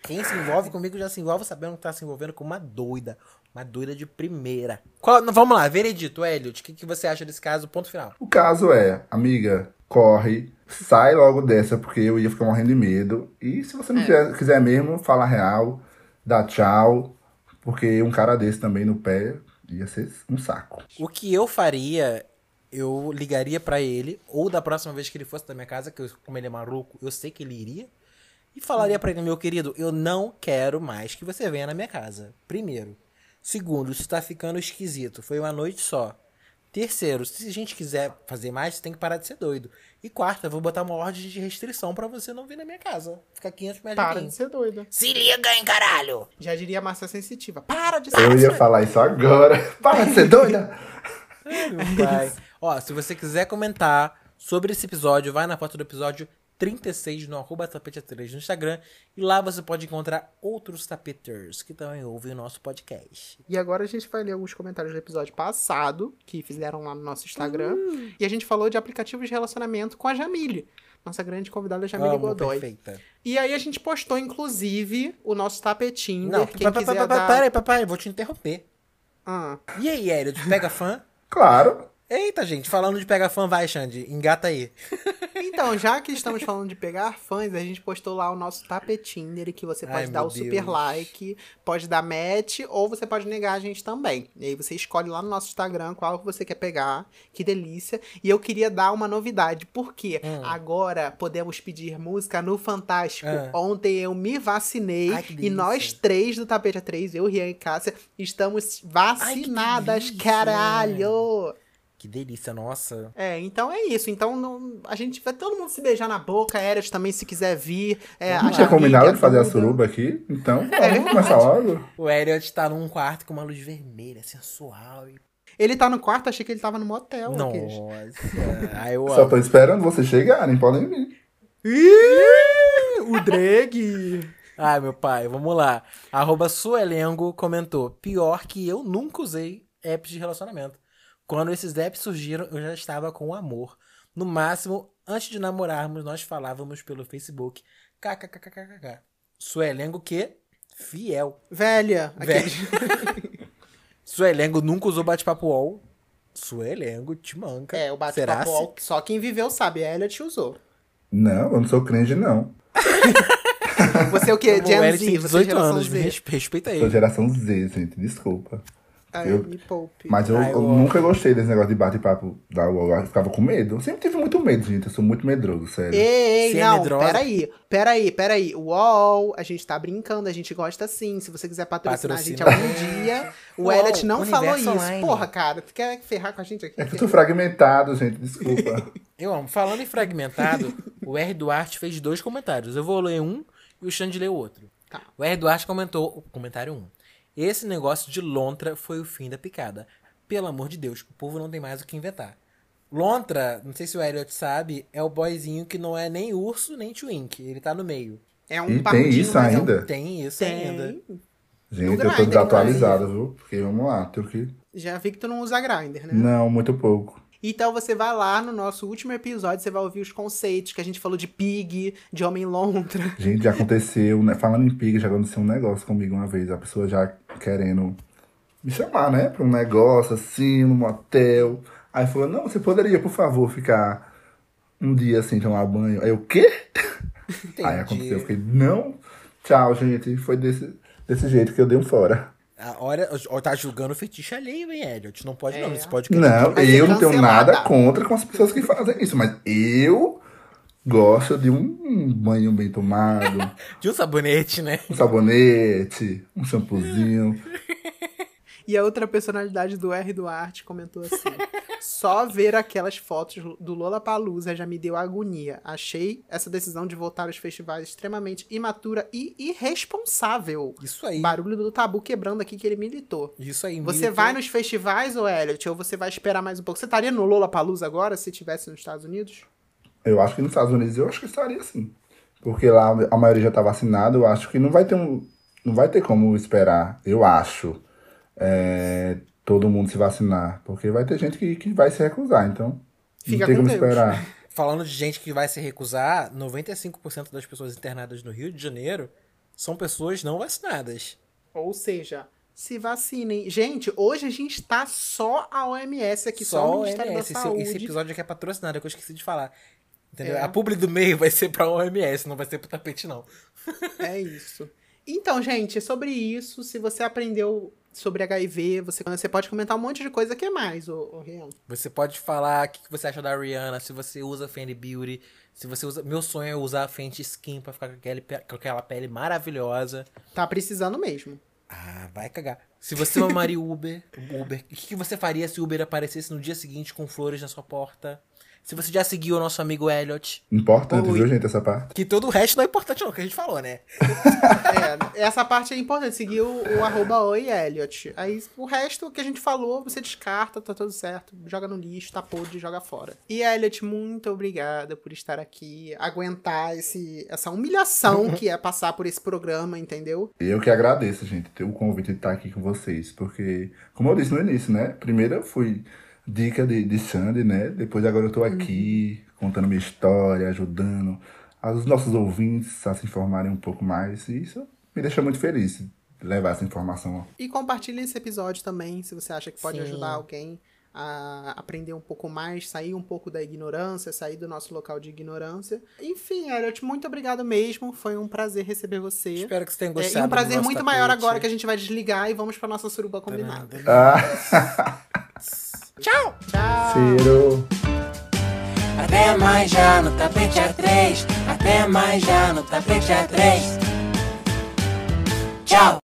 Quem se envolve comigo já se envolve sabendo que tá se envolvendo com uma doida. Uma doida de primeira. Qual- não, vamos lá, veredito, Elliot. O que, que você acha desse caso? Ponto final. O caso é, amiga, corre, sai logo dessa, porque eu ia ficar morrendo de medo. E se você não quiser, quiser mesmo, fala real, dá tchau, porque um cara desse também no pé ia ser um saco. O que eu faria, eu ligaria pra ele, ou da próxima vez que ele fosse da minha casa, que eu, como ele é maluco, eu sei que ele iria, e falaria pra ele, meu querido, eu não quero mais que você venha na minha casa. Primeiro. Segundo, isso tá ficando esquisito. Foi uma noite só. Terceiro, se a gente quiser fazer mais, você tem que parar de ser doido. E quarta, eu vou botar uma ordem de restrição pra você não vir na minha casa. Ficar 500 metros Para de de ser doida. Se liga, hein, caralho! Já diria a Márcia Sensitiva. Para de ser Eu ia falar isso agora. *laughs* Para de ser doida! Pai. Ó, se você quiser comentar sobre esse episódio, vai na foto do episódio 36 no arroba tapete3 no Instagram. E lá você pode encontrar outros tapeters que também ouvem o nosso podcast. E agora a gente vai ler alguns comentários do episódio passado, que fizeram lá no nosso Instagram. Hum. E a gente falou de aplicativos de relacionamento com a Jamile. Nossa grande convidada Jamile Amo, Godoy. perfeita. E aí a gente postou, inclusive, o nosso tapetinho. Não, quem pa- pa- quiser pa- pa- dar... peraí, papai, vou te interromper. Ah. E aí, Hélio, tu pega fã? Claro. Eita, gente, falando de pegar fã, vai, Xande, engata aí. *laughs* Então, já que estamos falando de pegar fãs, a gente postou lá o nosso tapetinho dele, que você pode Ai, dar o super Deus. like, pode dar match, ou você pode negar a gente também. E aí você escolhe lá no nosso Instagram qual que você quer pegar. Que delícia. E eu queria dar uma novidade, porque Hum. agora podemos pedir música no Fantástico. Ah. Ontem eu me vacinei Ai, e nós três do Tapete 3, eu, Rian e Cássia, estamos vacinadas, delícia. caralho! Que delícia, nossa. É, então é isso. Então não- a gente vai todo mundo se beijar na boca, Eras também se quiser vir. É, a tinha Jamile, combinado de fazer a suruba aqui? Então, É vamos começar logo. O Elliot tá num quarto com uma luz vermelha, sensual. E... Ele tá no quarto, achei que ele tava no motel. Nossa. *laughs* Eu Só tô esperando vocês chegarem, podem vir. Ih, o Dreg! Ai, meu pai, vamos lá. Arroba Suelengo comentou: Pior que eu nunca usei apps de relacionamento. Quando esses apps surgiram, eu já estava com o amor. No máximo, antes de namorarmos, nós falávamos pelo Facebook. KKKKKK. Suelengo que? Fiel. Velha. Aqueles- *laughs* Suelengo nunca usou bate-papo UOL. Suelengo te manca. É, o bate-papo all- só quem viveu sabe. A Elliot usou. Não, eu não sou cringe, não. Você é o quê? Gen Z, tem você é 18 geração anos, Z. respe- respeita Sou ele. geração Z, gente, desculpa. Ai, Eu- me poupe. Mas eu, Ai, eu eu nunca gostei desse negócio de bate-papo da UOL. Eu ficava com medo. Eu sempre tive muito medo, gente. Eu sou muito medroso, sério. Ei, ei, Se é não, medrosa- peraí, peraí, peraí. Uol, a gente tá brincando, a gente gosta sim. Se você quiser patrocinar a gente Patrocina. algum dia, o *laughs* Uol, Elliot não falou isso. Online. Porra, cara, tu quer ferrar com a gente aqui? É tô fragmentado, gente, desculpa. *laughs* Eu amo. Falando em fragmentado, o R. Duarte fez dois comentários. Eu vou ler um e o Xande lê o outro. Tá. O R. Duarte comentou, comentário 1. Esse negócio de lontra foi o fim da picada. Pelo amor de Deus, o povo não tem mais o que inventar. Lontra, não sei se o Elliot sabe, é o boyzinho que não é nem urso nem twink. Ele tá no meio. É um E tem isso mas é um- ainda? Tem isso Tem. ainda. Gente, No eu tô desatualizado, viu? Porque vamos lá, tenho que. Já vi que tu não usa Grindr, né? Não, muito pouco. Então você vai lá no nosso último episódio, você vai ouvir os conceitos que a gente falou de pig, de homem lontra. Gente, já aconteceu, né? Falando em pig, já aconteceu um negócio comigo uma vez. A pessoa já querendo me chamar, né? Pra um negócio assim, num motel. Aí falou, não, você poderia, por favor, ficar um dia sem tomar banho. Aí o quê? *laughs* Aí aconteceu, eu fiquei, não, tchau, gente. Foi desse, desse jeito que eu dei um fora. Ah, Olha, tá julgando o fetiche alheio, hein, Elliot? Não pode É. não, isso pode Não, eu não tenho nada contra com as pessoas que fazem isso, mas eu gosto de um banho bem tomado, *laughs* De um sabonete, né? um sabonete, um shampoozinho. *laughs* E a outra personalidade do R Duarte comentou assim: Só ver aquelas fotos do Lollapalooza já me deu agonia. Achei essa decisão de voltar aos festivais extremamente imatura e irresponsável. Isso aí. Barulho do tabu quebrando aqui que ele militou. Isso aí. Você militou. vai nos festivais, ô Elliot, ou você vai esperar mais um pouco? Você estaria no Lollapalooza agora, se tivesse nos Estados Unidos? Eu acho que nos Estados Unidos eu acho que estaria assim. Porque lá a maioria já tá vacinada, eu acho que não vai ter um. Não vai ter como esperar, eu acho, é, todo mundo se vacinar. Porque vai ter gente que, que vai se recusar, então. Fica não tem com como Deus. esperar. *laughs* Falando de gente que vai se recusar, 95% das pessoas internadas no Rio de Janeiro são pessoas não vacinadas. Ou seja, se vacinem. Gente, hoje a gente tá só a OMS aqui, só, o Ministério OMS. da Esse, Saúde. esse episódio aqui é patrocinado, é que eu esqueci de falar. Entendeu? É. A publi do meio vai ser pra OMS, não vai ser pro tapete, não. É isso. *laughs* Então, gente, sobre isso, se você aprendeu sobre HIV, você, você pode comentar um monte de coisa que é mais, ô, ô Rian. Você pode falar o que você acha da Rihanna, se você usa Fendi Beauty, se você usa. Meu sonho é usar a Fenty Skin pra ficar com, aquele, com aquela pele maravilhosa. Tá precisando mesmo. Ah, vai cagar. Se você mamaria o Uber, Uber, o que, que você faria se o Uber aparecesse no dia seguinte com flores na sua porta? Se você já seguiu o nosso amigo Elliot, Importante, viu, gente, essa parte? que todo o resto não é importante não, que a gente falou, né? *laughs* É, essa parte é importante, seguir o, o arroba oi Elliot. Aí o resto que a gente falou, você descarta, tá tudo certo. Joga no lixo, tá podre, joga fora. E Elliot, muito obrigada por estar aqui, aguentar esse, essa humilhação que é passar por esse programa, entendeu? Eu que agradeço, gente, ter o convite de estar aqui com vocês. Porque, como eu disse no início, né? Primeiro eu fui dica de, de Sandy, né? Depois agora eu tô aqui contando minha história, ajudando os nossos ouvintes a se informarem um pouco mais. E isso me deixa muito feliz levar essa informação. E compartilhe esse episódio também, se você acha que pode Sim. ajudar alguém a aprender um pouco mais, sair um pouco da ignorância, sair do nosso local de ignorância. Enfim, Elliot, muito obrigado mesmo. Foi um prazer receber você. Espero que você tenha É, gostado. e um prazer muito maior tapete. agora que a gente vai desligar e vamos pra nossa suruba combinada. Ah, *laughs* Tchau! Tchau! Ciro! Até mais já no tapete A3. Até mais já no tapete A3. Tchau.